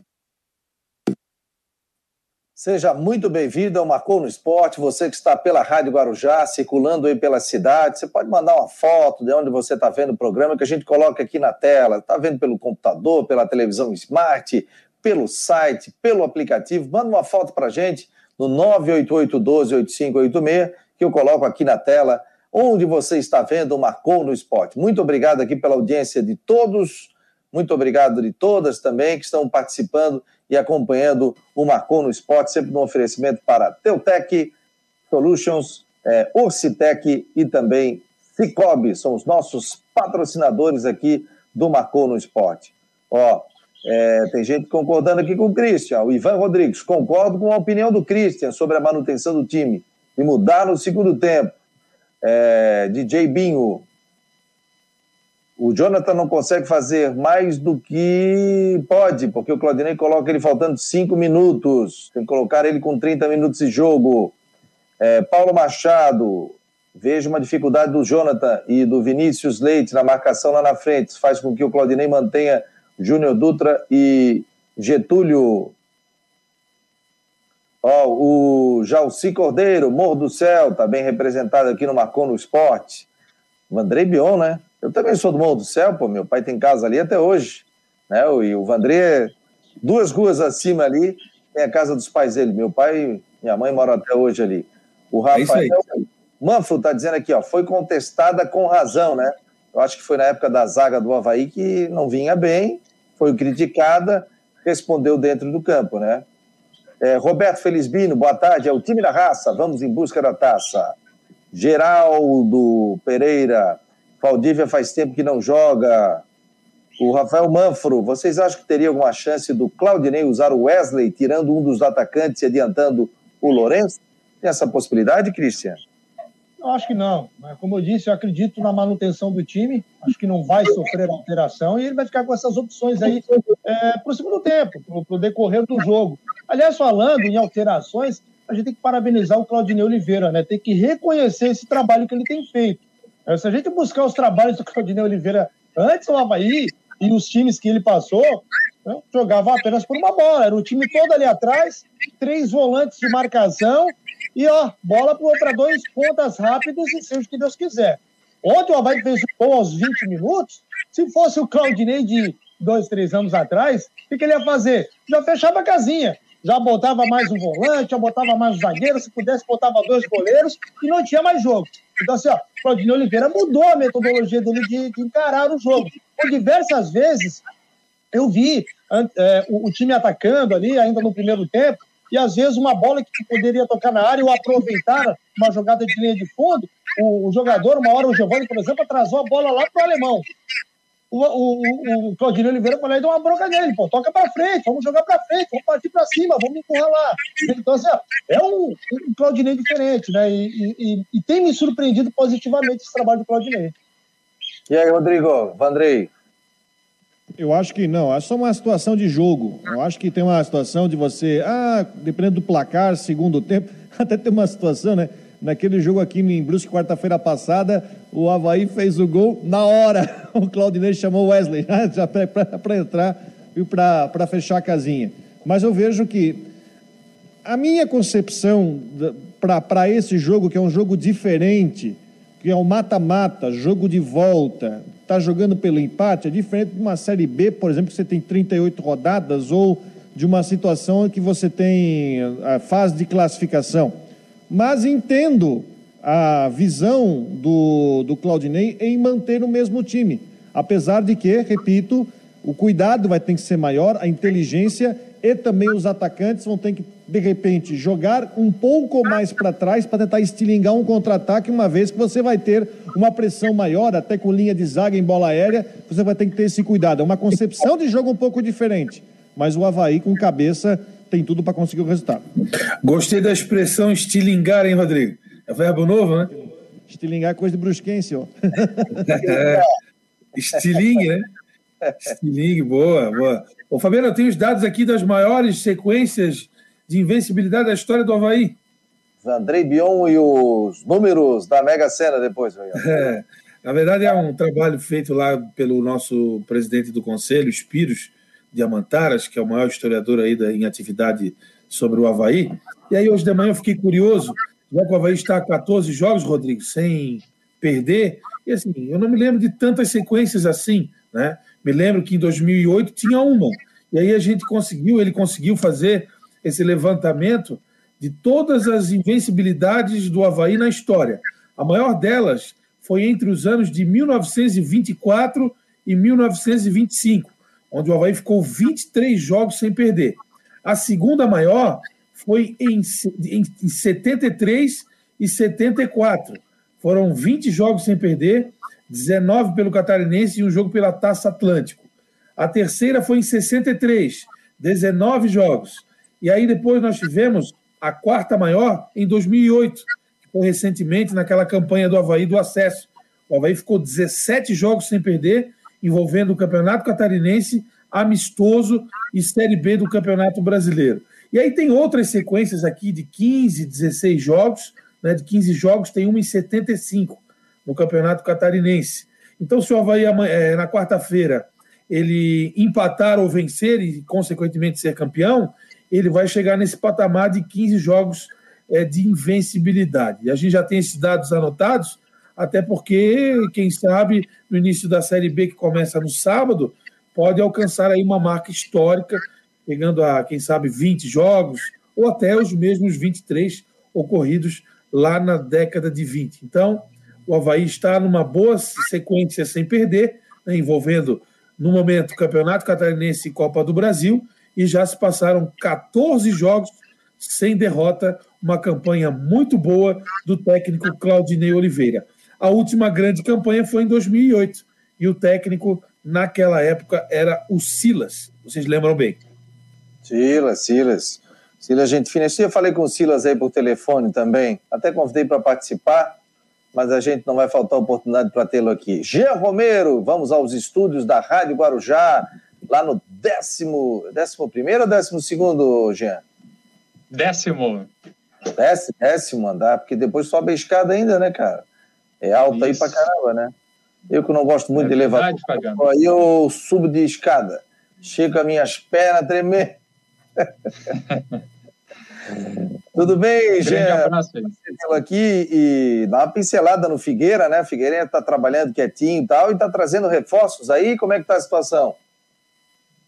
Speaker 1: Seja muito bem-vindo ao Marcou no Esporte. Você que está pela Rádio Guarujá, circulando aí pela cidade, você pode mandar uma foto de onde você está vendo o programa que a gente coloca aqui na tela. Está vendo pelo computador, pela televisão smart, pelo site, pelo aplicativo. Manda uma foto para a gente no 988-12-8586, que eu coloco aqui na tela, onde você está vendo o Marcou no Esporte. Muito obrigado aqui pela audiência de todos. Muito obrigado de todas também que estão participando e acompanhando o Marcou no Esporte, sempre no oferecimento para Teutec Solutions, é, Orcitec e também Cicobi, são os nossos patrocinadores aqui do Marcou no Esporte. Ó, é, tem gente concordando aqui com o Christian, o Ivan Rodrigues, concordo com a opinião do Christian sobre a manutenção do time e mudar no segundo tempo. É, DJ Binho, o Jonathan não consegue fazer mais do que pode, porque o Claudinei coloca ele faltando cinco minutos. Tem que colocar ele com 30 minutos de jogo. É, Paulo Machado, vejo uma dificuldade do Jonathan e do Vinícius Leite na marcação lá na frente. Faz com que o Claudinei mantenha Júnior Dutra e Getúlio. Ó, o Jalci Cordeiro, Morro do Céu, está bem representado aqui no Marcou no Esporte. O Bion, né? Eu também sou do Morro do Céu, pô, meu pai tem casa ali até hoje. Né? E o Vandré, duas ruas acima ali, tem a casa dos pais dele. Meu pai e minha mãe moram até hoje ali. O é Rafael é Manfro está dizendo aqui, ó, foi contestada com razão, né? Eu acho que foi na época da zaga do Havaí que não vinha bem, foi criticada, respondeu dentro do campo, né? É, Roberto Felizbino, boa tarde, é o time da raça, vamos em busca da taça. Geraldo Pereira, Valdívia faz tempo que não joga. O Rafael Manfro, vocês acham que teria alguma chance do Claudinei usar o Wesley, tirando um dos atacantes e adiantando o Lourenço? Tem essa possibilidade, Cristian?
Speaker 4: Acho que não. Como eu disse, eu acredito na manutenção do time. Acho que não vai sofrer alteração e ele vai ficar com essas opções aí é, para o segundo tempo, para o decorrer do jogo. Aliás, falando em alterações, a gente tem que parabenizar o Claudinei Oliveira, né? Tem que reconhecer esse trabalho que ele tem feito. É, se a gente buscar os trabalhos do Claudinei Oliveira antes do Havaí e os times que ele passou, né, jogava apenas por uma bola. Era o time todo ali atrás, três volantes de marcação e, ó, bola para dois pontas rápidos e seja o que Deus quiser. Ontem o Havaí fez o gol aos 20 minutos. Se fosse o Claudinei de dois, três anos atrás, o que ele ia fazer? Já fechava a casinha. Já botava mais um volante, já botava mais um zagueiro, se pudesse, botava dois goleiros e não tinha mais jogo. Então, assim, ó, Claudinei Oliveira mudou a metodologia dele de, de encarar o jogo. Por diversas vezes, eu vi é, o, o, time atacando ali, ainda no primeiro tempo, e às vezes uma bola que poderia tocar na área ou aproveitar uma jogada de linha de fundo, o jogador, uma hora o Giovanni, por exemplo, atrasou a bola lá para o alemão. O, o, o Claudinho Oliveira foi lá e deu uma bronca nele, pô, toca para frente, vamos jogar para frente, vamos partir para cima, vamos empurrar lá. Então, assim, ó, é um, um Claudinei diferente, né? E, e, e, tem me surpreendido positivamente esse trabalho do Claudinei.
Speaker 1: E aí, Rodrigo, Vandrei,
Speaker 3: eu acho que não, é só uma situação de jogo. Eu acho que tem uma situação de você, ah, dependendo do placar, segundo tempo, até tem uma situação, né? Naquele jogo aqui em Brusque, quarta-feira passada, o Havaí fez o gol na hora. O Claudinei chamou o Wesley já para entrar e para fechar a casinha. Mas eu vejo que a minha concepção para esse jogo, que é um jogo diferente, que é um mata-mata, jogo de volta, está jogando pelo empate, é diferente de uma Série B, por exemplo, que você tem 38 rodadas, ou de uma situação em que você tem a fase de classificação. Mas entendo a visão do, do Claudinei em manter o mesmo time, apesar de que, repito, o cuidado vai ter que ser maior, a inteligência e também os atacantes vão ter que, de repente, jogar um pouco mais para trás para tentar estilingar um contra-ataque, uma vez que você vai ter uma pressão maior, até com linha de zaga em bola aérea, você vai ter que ter esse cuidado. É uma concepção de jogo um pouco diferente, mas o Havaí com cabeça tem tudo para conseguir o resultado.
Speaker 2: Gostei da expressão estilingar, hein, Rodrigo? É verbo novo, né?
Speaker 3: Estilingar é coisa de brusquense, ó.
Speaker 2: é, estilingue, né? Estilingue, boa, boa. Ô, Fabiano, eu tenho os dados aqui das maiores sequências de invencibilidade da história do Havaí.
Speaker 1: Andrei Bion e os números da Mega Sena depois. É,
Speaker 2: na verdade, é um trabalho feito lá pelo nosso presidente do conselho, Espiros Diamantaras, que é o maior historiador aí da, em atividade sobre o Havaí. E aí, hoje de manhã, eu fiquei curioso, já que o Havaí está a 14 jogos, Rodrigo, sem perder. E assim, eu não me lembro de tantas sequências assim, né? Me lembro que em 2008 tinha uma. E aí a gente conseguiu, ele conseguiu fazer esse levantamento de todas as invencibilidades do Havaí na história. A maior delas foi entre os anos de 1924 e 1925, onde o Havaí ficou 23 jogos sem perder. A segunda maior foi em, em, em 73 e 74. Foram 20 jogos sem perder 19 pelo Catarinense e um jogo pela Taça Atlântico. A terceira foi em 63, 19 jogos. E aí depois nós tivemos a quarta maior em 2008, que foi recentemente naquela campanha do Havaí do acesso. O Havaí ficou 17 jogos sem perder, envolvendo o Campeonato Catarinense, amistoso e Série B do Campeonato Brasileiro. E aí tem outras sequências aqui de 15, 16 jogos, né, de 15 jogos tem uma em 75 no Campeonato Catarinense. Então, se o Havaí é, na quarta-feira ele empatar ou vencer e, consequentemente, ser campeão, ele vai chegar nesse patamar de 15 jogos é, de invencibilidade. E a gente já tem esses dados anotados, até porque, quem sabe, no início da Série B, que começa no sábado, pode alcançar aí uma marca histórica, pegando a, quem sabe, 20 jogos, ou até os mesmos 23 ocorridos lá na década de 20. Então, o Havaí está numa boa sequência sem perder, né, envolvendo, no momento, Campeonato Catarinense e Copa do Brasil, e já se passaram 14 jogos sem derrota, uma campanha muito boa do técnico Claudinei Oliveira. A última grande campanha foi em 2008, e o técnico, naquela época, era o Silas. Vocês lembram bem?
Speaker 1: Silas, Silas. Silas, gente fina. Eu falei com o Silas aí por telefone também, até convidei para participar mas a gente não vai faltar oportunidade para tê-lo aqui. Jean Romero, vamos aos estúdios da Rádio Guarujá, lá no décimo, décimo primeiro ou décimo segundo, Jean?
Speaker 5: Décimo.
Speaker 1: Décimo, décimo andar, porque depois sobe a escada ainda, né, cara? É alto Isso. aí pra caramba, né? Eu que não gosto muito é de elevador, aí eu subo de escada, chego com as minhas pernas tremer. Tudo bem, Jean? aqui e dá uma pincelada no Figueira, né? Figueirense está trabalhando quietinho e tal, e está trazendo reforços aí. Como é que está a situação?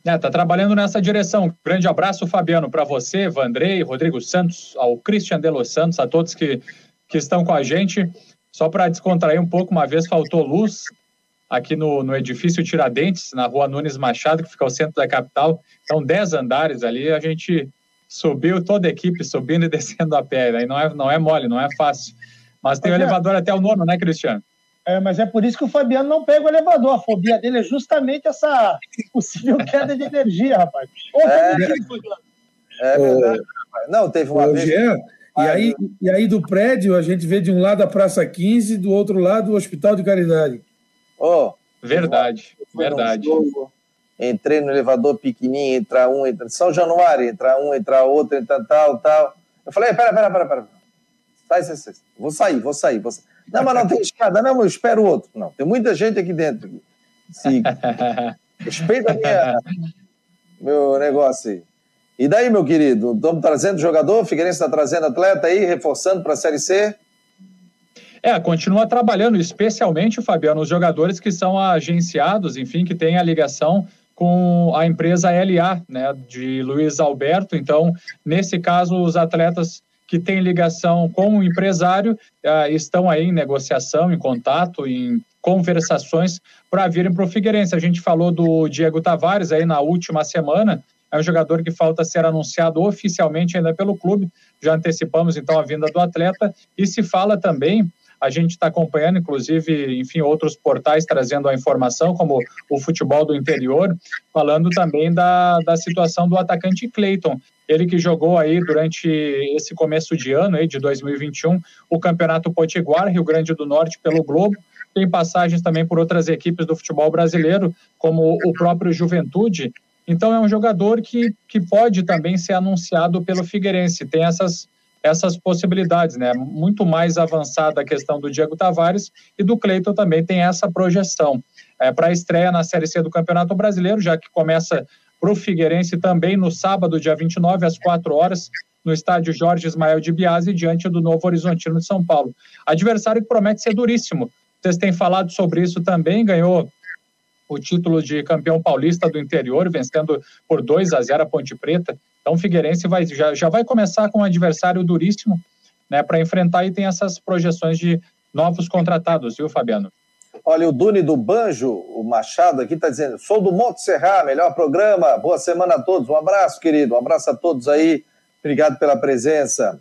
Speaker 5: É, tá trabalhando nessa direção. Grande abraço, Fabiano, para você, Vandrei, Rodrigo Santos, ao Christian de Los Santos, a todos que, que estão com a gente. Só para descontrair um pouco, uma vez faltou luz aqui no, no edifício Tiradentes, na rua Nunes Machado, que fica ao centro da capital. Então, 10 andares ali, a gente subiu toda a equipe, subindo e descendo a pé. Aí não é, não é mole, não é fácil. Mas tem o elevador até o nono, né, Cristiano?
Speaker 4: É, mas é por isso que o Fabiano não pega o elevador. A fobia dele é justamente essa possível queda de energia, rapaz.
Speaker 1: é, é verdade. Não, teve uma
Speaker 2: vez. Jean, e, aí, e aí do prédio a gente vê de um lado a Praça 15, do outro lado o Hospital de Caridade.
Speaker 5: Oh, verdade, verdade.
Speaker 1: entrei no elevador pequenininho, entra um, entra São Januário, entra um, entra outro, entra tal, tal. Eu falei, pera, pera, pera, pera. Sai, sai, sai. Vou sair, vou sair, vou sair. Não, mas não tem escada, não, eu espero o outro. Não, tem muita gente aqui dentro. Respeita minha... meu negócio aí. E daí, meu querido? Estamos trazendo jogador, Figueirense está trazendo atleta aí, reforçando para a Série C?
Speaker 5: É, continua trabalhando, especialmente, Fabiano, os jogadores que são agenciados, enfim, que têm a ligação com a empresa LA, né, de Luiz Alberto. Então, nesse caso, os atletas que têm ligação com o empresário uh, estão aí em negociação, em contato, em conversações para virem para o Figueirense. A gente falou do Diego Tavares aí na última semana, é um jogador que falta ser anunciado oficialmente ainda pelo clube. Já antecipamos então a vinda do atleta e se fala também a gente está acompanhando, inclusive, enfim, outros portais trazendo a informação, como o Futebol do Interior, falando também da, da situação do atacante Cleiton. Ele que jogou aí durante esse começo de ano, aí, de 2021, o Campeonato Potiguar, Rio Grande do Norte, pelo Globo. Tem passagens também por outras equipes do futebol brasileiro, como o próprio Juventude. Então, é um jogador que, que pode também ser anunciado pelo Figueirense. Tem essas essas possibilidades, né? Muito mais avançada a questão do Diego Tavares e do Cleiton também tem essa projeção. É, para a estreia na Série C do Campeonato Brasileiro, já que começa para o Figueirense também no sábado, dia 29, às 4 horas, no estádio Jorge Ismael de Biase, diante do Novo Horizontino de São Paulo. Adversário que promete ser duríssimo. Vocês têm falado sobre isso também, ganhou o título de campeão paulista do interior, vencendo por 2 a 0 a Ponte Preta. Então o Figueirense vai, já, já vai começar com um adversário duríssimo né, para enfrentar e tem essas projeções de novos contratados, viu, Fabiano?
Speaker 1: Olha, o Duni do Banjo, o Machado aqui está dizendo: sou do Monte Serra, melhor programa, boa semana a todos. Um abraço, querido, um abraço a todos aí, obrigado pela presença.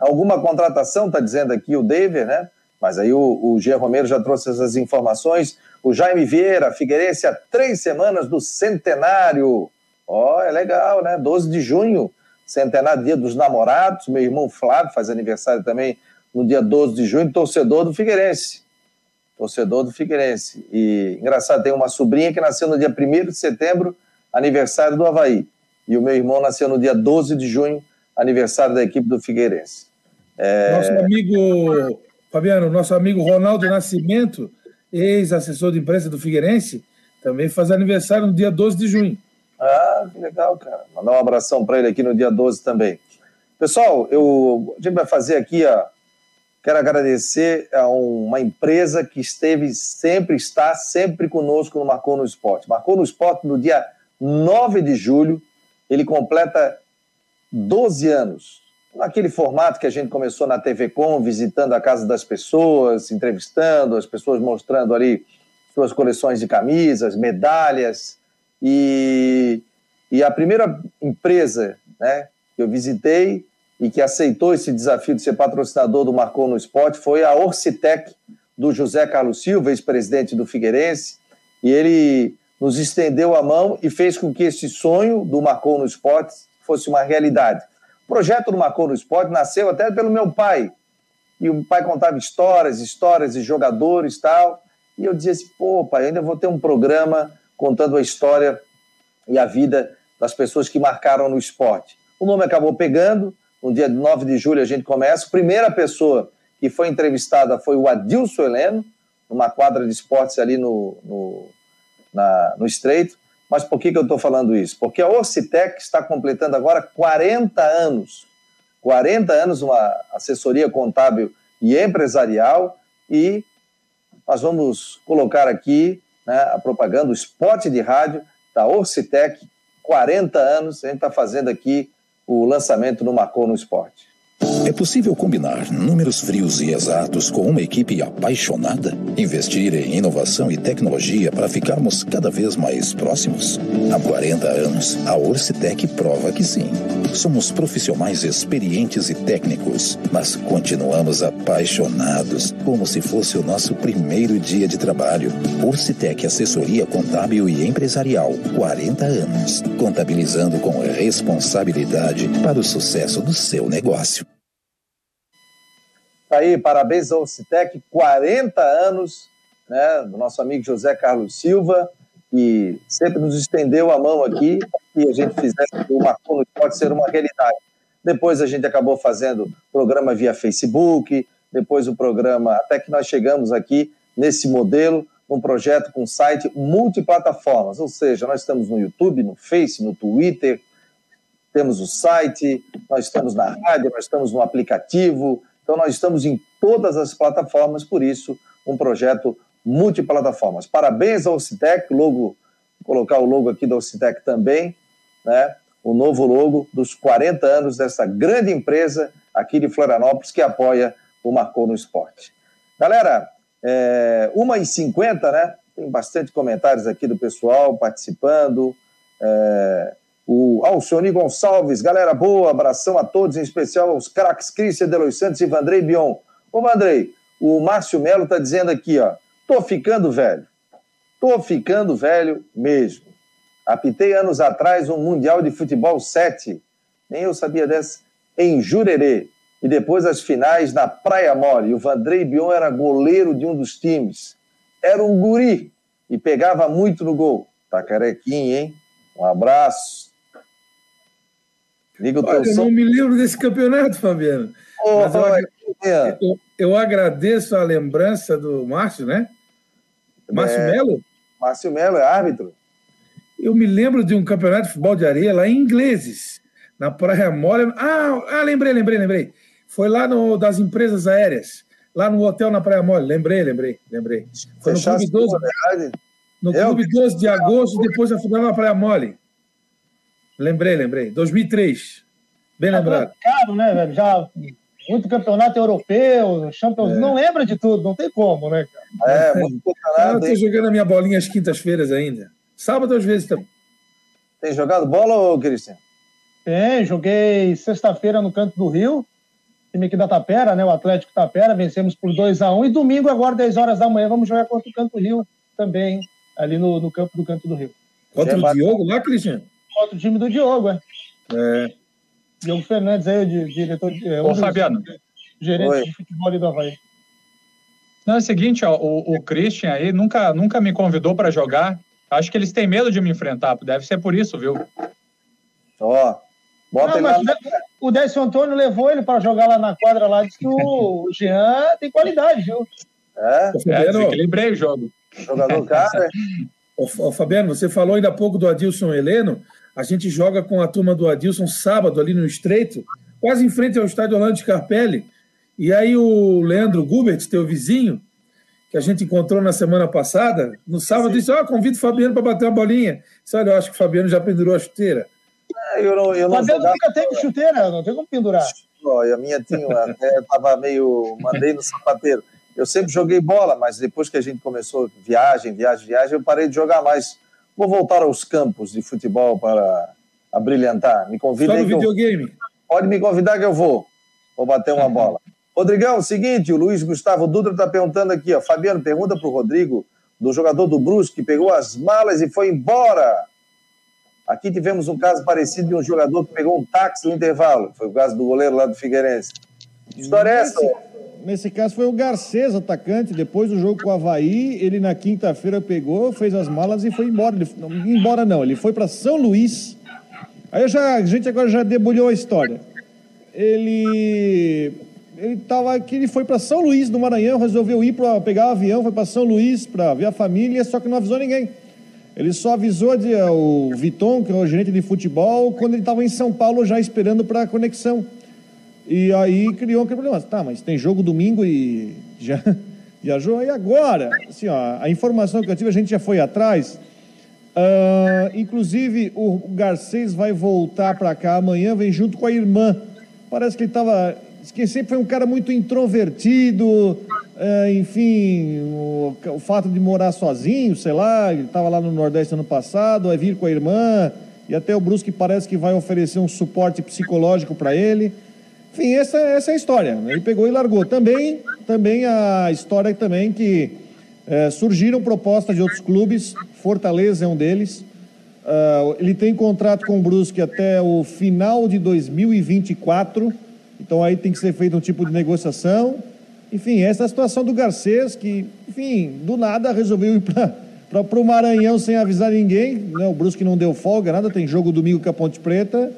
Speaker 1: Alguma contratação, está dizendo aqui o David, né? Mas aí o, o Gia Romero já trouxe essas informações. O Jaime Vieira, Figueirense, há três semanas do centenário. Ó, oh, é legal, né? 12 de junho, centenário dia dos namorados. Meu irmão Flávio faz aniversário também no dia 12 de junho, torcedor do Figueirense. Torcedor do Figueirense. E engraçado, tem uma sobrinha que nasceu no dia 1 de setembro, aniversário do Havaí. E o meu irmão nasceu no dia 12 de junho, aniversário da equipe do Figueirense.
Speaker 2: É... Nosso amigo, Fabiano, nosso amigo Ronaldo Nascimento, ex-assessor de imprensa do Figueirense, também faz aniversário no dia 12 de junho.
Speaker 1: Ah, que legal, cara. Mandar um abração para ele aqui no dia 12 também. Pessoal, eu, a gente vai fazer aqui, ó, quero agradecer a uma empresa que esteve sempre, está sempre conosco no Marcou no Esporte. Marcou no Esporte no dia 9 de julho, ele completa 12 anos. Naquele formato que a gente começou na TV Com, visitando a casa das pessoas, entrevistando as pessoas, mostrando ali suas coleções de camisas, medalhas, e, e a primeira empresa né, que eu visitei e que aceitou esse desafio de ser patrocinador do Marcou no Esporte foi a Orcitec, do José Carlos Silva, ex-presidente do Figueirense, e ele nos estendeu a mão e fez com que esse sonho do Marcou no Esporte fosse uma realidade. Projeto do Marcou no Esporte nasceu até pelo meu pai, e o pai contava histórias, histórias de jogadores tal. E eu dizia assim, pô, pai, ainda vou ter um programa contando a história e a vida das pessoas que marcaram no esporte. O nome acabou pegando, no dia 9 de julho a gente começa. A primeira pessoa que foi entrevistada foi o Adilson Heleno, numa quadra de esportes ali no, no, na, no Estreito. Mas por que, que eu estou falando isso? Porque a Orcitec está completando agora 40 anos 40 anos uma assessoria contábil e empresarial e nós vamos colocar aqui né, a propaganda, o spot de rádio da Orcitec, 40 anos, a gente está fazendo aqui o lançamento no Marcou no Esporte.
Speaker 6: É possível combinar números frios e exatos com uma equipe apaixonada? Investir em inovação e tecnologia para ficarmos cada vez mais próximos? Há 40 anos, a Orcitec prova que sim. Somos profissionais experientes e técnicos, mas continuamos apaixonados, como se fosse o nosso primeiro dia de trabalho. Orcitec Assessoria Contábil e Empresarial, 40 anos, contabilizando com responsabilidade para o sucesso do seu negócio.
Speaker 1: Tá aí, parabéns ao Citec, 40 anos, né, do nosso amigo José Carlos Silva, que sempre nos estendeu a mão aqui e a gente fizesse o Marconi pode ser uma realidade. Depois a gente acabou fazendo programa via Facebook, depois o programa, até que nós chegamos aqui nesse modelo, um projeto com site multiplataformas, ou seja, nós estamos no YouTube, no Face, no Twitter, temos o site, nós estamos na rádio, nós estamos no aplicativo, então, nós estamos em todas as plataformas, por isso, um projeto multiplataformas. Parabéns ao Citec, logo, colocar o logo aqui da Citec também, né? o novo logo dos 40 anos dessa grande empresa aqui de Florianópolis que apoia o Marcou no Esporte. Galera, é, 1h50, né? Tem bastante comentários aqui do pessoal participando. É, o Alcione Gonçalves, galera boa, abração a todos, em especial aos craques Cristian Delois Santos e Vandrei Bion. Ô Vandrei, o Márcio Melo tá dizendo aqui, ó, tô ficando velho. Tô ficando velho mesmo. Apitei anos atrás um Mundial de Futebol 7, nem eu sabia dessa, em Jurerê. E depois as finais na Praia Mole. O Vandrei Bion era goleiro de um dos times. Era um guri e pegava muito no gol. Tá carequinho, hein? Um abraço.
Speaker 2: Liga o Olha, eu não me lembro desse campeonato, Fabiano. Oh, Mas eu, é. eu, eu, agradeço a lembrança do Márcio, né? Márcio é, Melo?
Speaker 1: Márcio Melo é árbitro.
Speaker 2: Eu me lembro de um campeonato de futebol de areia lá em ingleses, na Praia Mole. Ah, ah, lembrei, lembrei, lembrei. Foi lá no das empresas aéreas, lá no hotel na Praia Mole. Lembrei, lembrei, lembrei. Foi no Clube 12, no Clube 12 de agosto, depois da final na Praia Mole. Lembrei, lembrei. 2003. Bem é lembrado.
Speaker 4: Claro, né, velho? Já muito campeonato europeu, Champions, é. não lembra de tudo, não tem como, né,
Speaker 2: cara? É, muito campeonato. Eu tô jogando a minha bolinha às quintas-feiras ainda. Sábado às vezes também.
Speaker 1: Tem jogado bola, ou Cristian?
Speaker 4: Tem, joguei sexta-feira no Canto do Rio, time aqui da Tapera, né, o Atlético Tapera, vencemos por 2 a 1 um, e domingo agora 10 horas da manhã vamos jogar contra o Canto do Rio também, ali no, no campo do Canto do Rio.
Speaker 2: Contra o Diogo lá, Cristian?
Speaker 4: Contra o time do Diogo,
Speaker 2: é. É.
Speaker 4: Diogo Fernandes aí, o diretor de. É,
Speaker 5: Ô, Fabiano.
Speaker 4: Gerente Oi. de futebol ali do Havaí.
Speaker 5: Não, é o seguinte, ó, o, o Christian aí nunca, nunca me convidou para jogar. Acho que eles têm medo de me enfrentar. Deve ser por isso, viu?
Speaker 1: Ó.
Speaker 4: Bota Não, mas o Décio Antônio levou ele para jogar lá na quadra lá, disse que o Jean tem qualidade, viu?
Speaker 1: É,
Speaker 5: é desequilibrei o jogo.
Speaker 1: Jogador cara.
Speaker 2: Ô, Fabiano, você falou ainda há pouco do Adilson Heleno. A gente joga com a turma do Adilson sábado ali no Estreito, quase em frente ao estádio Orlando de Carpelli. E aí o Leandro Gubert, teu vizinho, que a gente encontrou na semana passada, no sábado Sim. disse: Ó, oh, convido o Fabiano para bater uma bolinha. Disse, Olha, eu acho que o Fabiano já pendurou a chuteira.
Speaker 1: É, eu não, eu não
Speaker 4: Fabiano nunca teve chuteira, não tem como pendurar.
Speaker 1: a minha tinha, até estava meio. Mandei no sapateiro. Eu sempre joguei bola, mas depois que a gente começou viagem, viagem, viagem, eu parei de jogar mais. Vou voltar aos campos de futebol para abrilhantar. Me convida. Só
Speaker 2: no videogame.
Speaker 1: Eu... Pode me convidar que eu vou. Vou bater uma bola. Rodrigão, seguinte, o Luiz Gustavo Dutra está perguntando aqui, ó. Fabiano, pergunta para o Rodrigo, do jogador do Brusque, que pegou as malas e foi embora. Aqui tivemos um caso parecido de um jogador que pegou um táxi no intervalo. Foi o caso do goleiro lá do Figueirense. História é essa?
Speaker 3: nesse caso foi o Garcês, atacante. Depois do jogo com o Havaí, ele na quinta-feira pegou, fez as malas e foi embora. Ele, não, embora não, ele foi para São Luís. Aí já, a gente agora já debulhou a história. Ele ele tava aqui, ele foi para São Luís do Maranhão, resolveu ir para pegar o avião, foi para São Luís para ver a família, só que não avisou ninguém. Ele só avisou de, o Viton, que é o gerente de futebol, quando ele estava em São Paulo já esperando para a conexão. E aí criou aquele problema. Tá, mas tem jogo domingo e já viajou. E agora? Assim, ó, a informação que eu tive, a gente já foi atrás. Uh, inclusive, o Garcês vai voltar para cá amanhã, vem junto com a irmã. Parece que ele estava que sempre foi um cara muito introvertido, é, enfim, o, o, fato de morar sozinho, sei lá, ele estava lá no Nordeste ano passado, vai vir com a irmã, e até o Brusque parece que vai oferecer um suporte psicológico para ele. Enfim, essa, essa é a história. Ele pegou e largou. Também, também a história também que é, surgiram propostas de outros clubes, Fortaleza é um deles. Uh, ele tem contrato com o Brusque até o final de 2024 então aí tem que ser feito um tipo de negociação. Enfim, essa é a situação do Garcês, que, enfim, do nada resolveu ir para o Maranhão sem avisar ninguém. Né? O Brusque não deu folga, nada, tem jogo domingo com a Ponte Preta.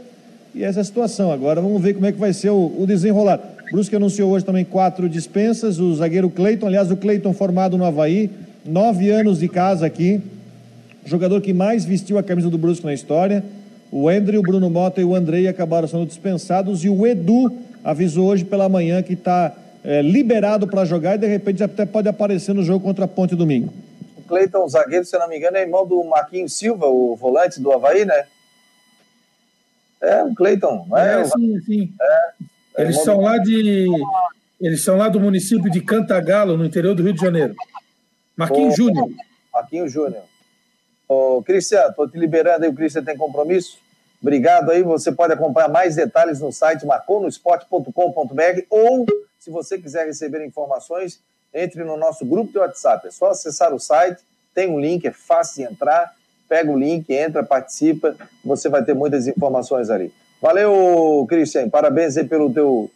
Speaker 3: E essa é a situação. Agora vamos ver como é que vai ser o, o desenrolar. Brusque anunciou hoje também quatro dispensas. O zagueiro Cleiton, aliás, o Cleiton formado no Havaí, nove anos de casa aqui. Jogador que mais vestiu a camisa do Brusque na história. O André, o Bruno Mota e o Andrei acabaram sendo dispensados. E o Edu avisou hoje pela manhã que está é, liberado para jogar e de repente até pode aparecer no jogo contra a Ponte domingo.
Speaker 1: O Cleiton, zagueiro, se eu não me engano, é irmão do Marquinhos Silva, o volante do Havaí, né? É, o Cleiton, não é?
Speaker 2: é sim, sim. É, é eles são do... lá de. Eles são lá do município de Cantagalo, no interior do Rio de Janeiro. Marquinhos Júnior.
Speaker 1: Marquinhos Júnior. Ô, Cristian, estou te liberando aí, o Cristian tem compromisso? Obrigado aí. Você pode acompanhar mais detalhes no site marconosport.com.br ou, se você quiser receber informações, entre no nosso grupo de WhatsApp. É só acessar o site, tem um link, é fácil de entrar. Pega o link, entra, participa, você vai ter muitas informações ali. Valeu, Cristian. Parabéns aí pelo teu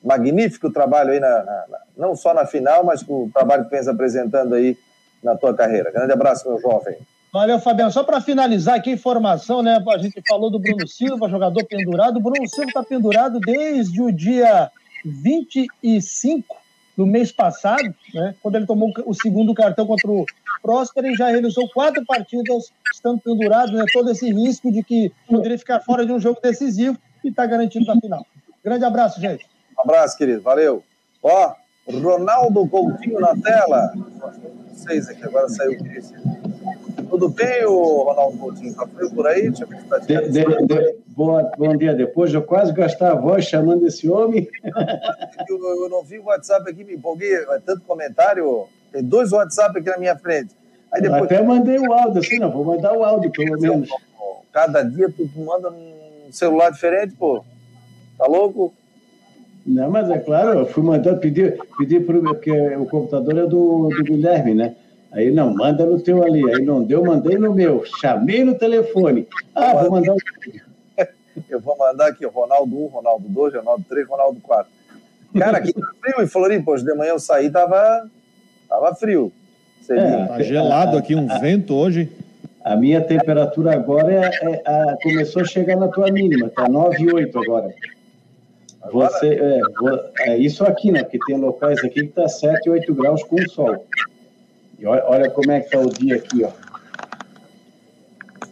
Speaker 1: magnífico trabalho aí, na, na, não só na final, mas o trabalho que vem apresentando aí na tua carreira. Grande abraço, meu jovem.
Speaker 4: Valeu, Fabiano. Só para finalizar aqui a informação, né? A gente falou do Bruno Silva, jogador pendurado. O Bruno Silva está pendurado desde o dia 25 do mês passado, né? Quando ele tomou o segundo cartão contra o Próspero e já realizou quatro partidas estando pendurado, né? Todo esse risco de que poderia ficar fora de um jogo decisivo e está garantido na final. Grande abraço, gente.
Speaker 1: Um abraço, querido. Valeu. Ó, Ronaldo Coutinho na tela. Vocês aqui, agora saiu o. Tudo bem, o Ronaldo Coutinho? Frio por aí? Deixa eu ver tá de, de,
Speaker 7: de, boa, bom dia. Depois de eu quase gastar a voz chamando esse homem.
Speaker 1: eu, eu, não vi o WhatsApp aqui, me empolguei. É tanto comentário. Tem dois WhatsApp aqui na minha frente.
Speaker 7: Aí depois... Até mandei o áudio, assim, não. Vou mandar o áudio, pelo menos.
Speaker 1: Cada dia tu manda um celular diferente, pô. Tá louco?
Speaker 7: Não, mas é claro, eu fui mandando, pedir, pedir porque o computador é do, do Guilherme, né? Aí, não, manda no teu ali. Aí não deu, mandei no meu. Chamei no telefone. Ah, vou mandar o.
Speaker 1: Eu vou mandar aqui, Ronaldo 1, Ronaldo 2, Ronaldo 3, Ronaldo 4. Cara, aqui tá frio em Floripa. Hoje de manhã eu saí, tava, tava frio.
Speaker 3: É, tá gelado aqui, um vento hoje.
Speaker 7: A minha temperatura agora é, é, é, começou a chegar na tua mínima, tá 9,8 agora. Você, é, é, isso aqui, né? Porque tem locais aqui que tá 7, 8 graus com sol. E olha, olha como é que está o dia aqui, ó.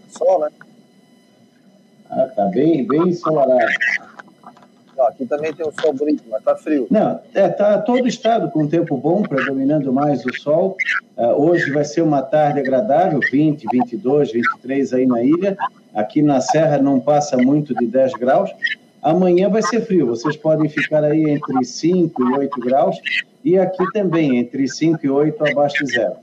Speaker 1: Sol, né?
Speaker 7: Ah, tá bem, bem ensolarado.
Speaker 1: Não, aqui também tem o sol bonito, mas tá frio.
Speaker 7: Não, é, tá todo estado com tempo bom, predominando mais o sol. Uh, hoje vai ser uma tarde agradável, 20, 22, 23 aí na ilha. Aqui na Serra não passa muito de 10 graus. Amanhã vai ser frio, vocês podem ficar aí entre 5 e 8 graus, e aqui também entre 5 e 8 abaixo de zero.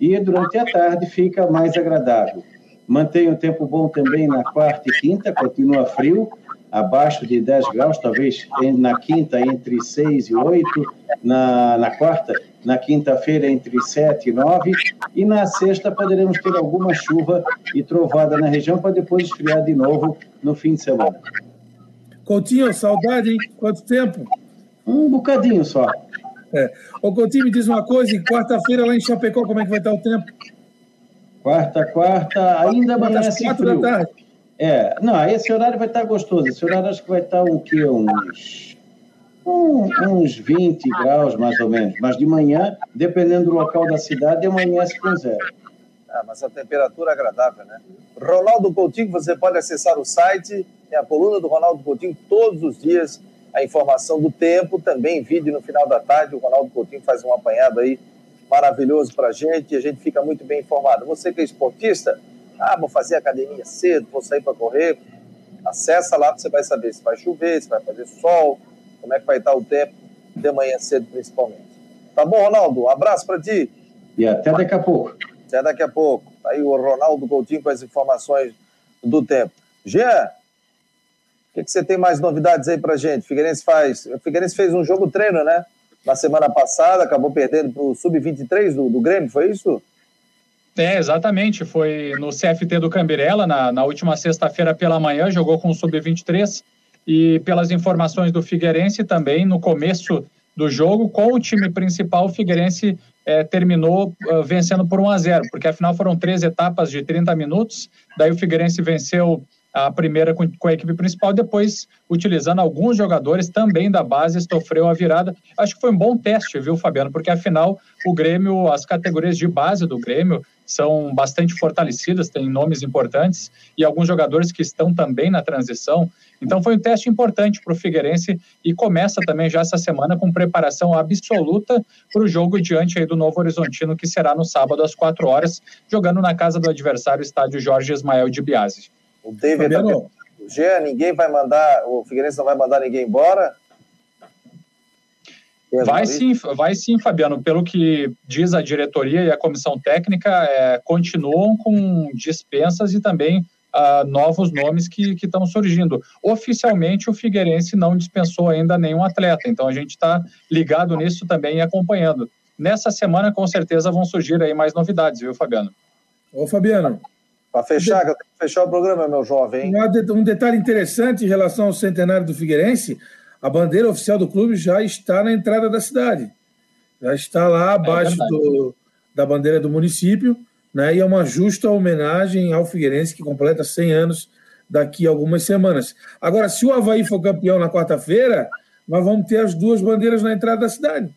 Speaker 7: E durante a tarde fica mais agradável. Mantém o tempo bom também na quarta e quinta, continua frio, abaixo de 10 graus, talvez na quinta entre 6 e 8, na, na quarta, na quinta-feira entre 7 e 9, e na sexta poderemos ter alguma chuva e trovada na região para depois esfriar de novo no fim de semana.
Speaker 2: Coutinho, saudade, hein? Quanto tempo?
Speaker 7: Um bocadinho só.
Speaker 2: É. O Coutinho me diz uma coisa, quarta-feira lá em Chapecó, como é que vai estar o tempo?
Speaker 7: Quarta, quarta, ainda amanhece
Speaker 2: quatro
Speaker 7: frio.
Speaker 2: da tarde.
Speaker 7: É, não, esse horário vai estar gostoso. Esse horário acho que vai estar o quê? Uns, um, uns 20 graus, mais ou menos. Mas de manhã, dependendo do local da cidade, amanhece com zero.
Speaker 1: Ah, mas a temperatura é agradável, né? Ronaldo Coutinho, você pode acessar o site, tem a coluna do Ronaldo Coutinho todos os dias, a informação do tempo, também vídeo no final da tarde, o Ronaldo Coutinho faz um apanhado aí maravilhoso para a gente e a gente fica muito bem informado. Você que é esportista, ah, vou fazer academia cedo, vou sair para correr, acessa lá, você vai saber se vai chover, se vai fazer sol, como é que vai estar o tempo de manhã cedo principalmente. Tá bom, Ronaldo? Um abraço para ti.
Speaker 7: E até daqui a pouco.
Speaker 1: Até daqui a pouco. Aí o Ronaldo Coutinho com as informações do tempo. Jean, o que, que, você tem mais novidades aí pra gente? Figueirense faz. Figueirense fez um jogo treino, né? Na semana passada, acabou perdendo pro Sub-23 do, do Grêmio, foi isso?
Speaker 5: É, exatamente. Foi no CFT do Cambirela, na, na última sexta-feira pela manhã, jogou com o Sub-23. E pelas informações do Figueirense também, no começo do jogo, com o time principal, o Figueirense é, terminou uh, vencendo por 1 a 0 porque afinal foram três etapas de 30 minutos, daí o Figueirense venceu a primeira com, com, a equipe principal, depois, utilizando alguns jogadores também da base, sofreu a virada. Acho que foi um bom teste, viu, Fabiano? Porque afinal, o Grêmio, as categorias de base do Grêmio são bastante fortalecidas, tem nomes importantes e alguns jogadores que estão também na transição. Então, foi um teste importante para o Figueirense e começa também já essa semana com preparação absoluta para o jogo diante aí do Novo Horizontino, que será no sábado às quatro horas, jogando na casa do adversário, estádio Jorge Ismael de Biase.
Speaker 1: O David tá o Jean, ninguém vai mandar, o Figueirense não vai mandar ninguém embora?
Speaker 5: Vai sim, vai sim, Fabiano. Pelo que diz a diretoria e a comissão técnica, é, continuam com dispensas e também uh, novos nomes que estão surgindo. Oficialmente, o Figueirense não dispensou ainda nenhum atleta, então a gente está ligado nisso também e acompanhando. Nessa semana, com certeza, vão surgir aí mais novidades, viu, Fabiano?
Speaker 2: Ô, Fabiano,
Speaker 1: para fechar, eu tenho que fechar o programa, meu jovem.
Speaker 2: Um detalhe interessante em relação ao centenário do Figueirense: a bandeira oficial do clube já está na entrada da cidade. Já está lá abaixo é do, da bandeira do município, né? E é uma justa homenagem ao Figueirense, que completa 100 anos daqui a algumas semanas. Agora, se o Havaí for campeão na quarta-feira, nós vamos ter as duas bandeiras na entrada da cidade.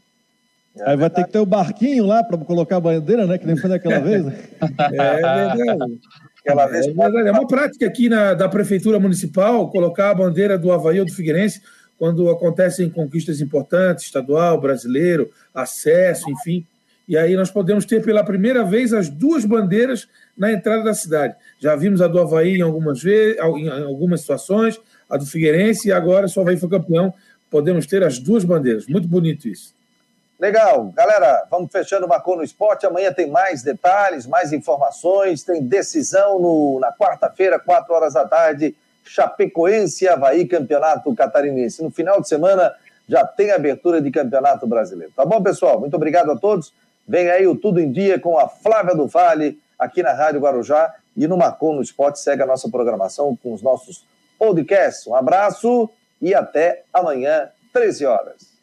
Speaker 3: É Aí vai ter que ter o barquinho lá para colocar a bandeira, né? Que nem foi daquela vez. Né?
Speaker 2: É verdade. Aquela vez... é, verdade. é uma prática aqui na, da Prefeitura Municipal colocar a bandeira do Havaí ou do Figueirense quando acontecem conquistas importantes, estadual, brasileiro, acesso, enfim. E aí nós podemos ter pela primeira vez as duas bandeiras na entrada da cidade. Já vimos a do Havaí em algumas, vezes, em algumas situações, a do Figueirense, e agora, se o Havaí for campeão, podemos ter as duas bandeiras. Muito bonito isso.
Speaker 1: Legal. Galera, vamos fechando o Marcou no Esporte. Amanhã tem mais detalhes, mais informações. Tem decisão no, na quarta-feira, quatro horas da tarde. Chapecoense e Havaí, Campeonato Catarinense. No final de semana já tem abertura de Campeonato Brasileiro. Tá bom, pessoal? Muito obrigado a todos. Vem aí o Tudo em Dia com a Flávia do Vale, aqui na Rádio Guarujá. E no Marcou no Esporte segue a nossa programação com os nossos podcasts. Um abraço e até amanhã, 13 horas.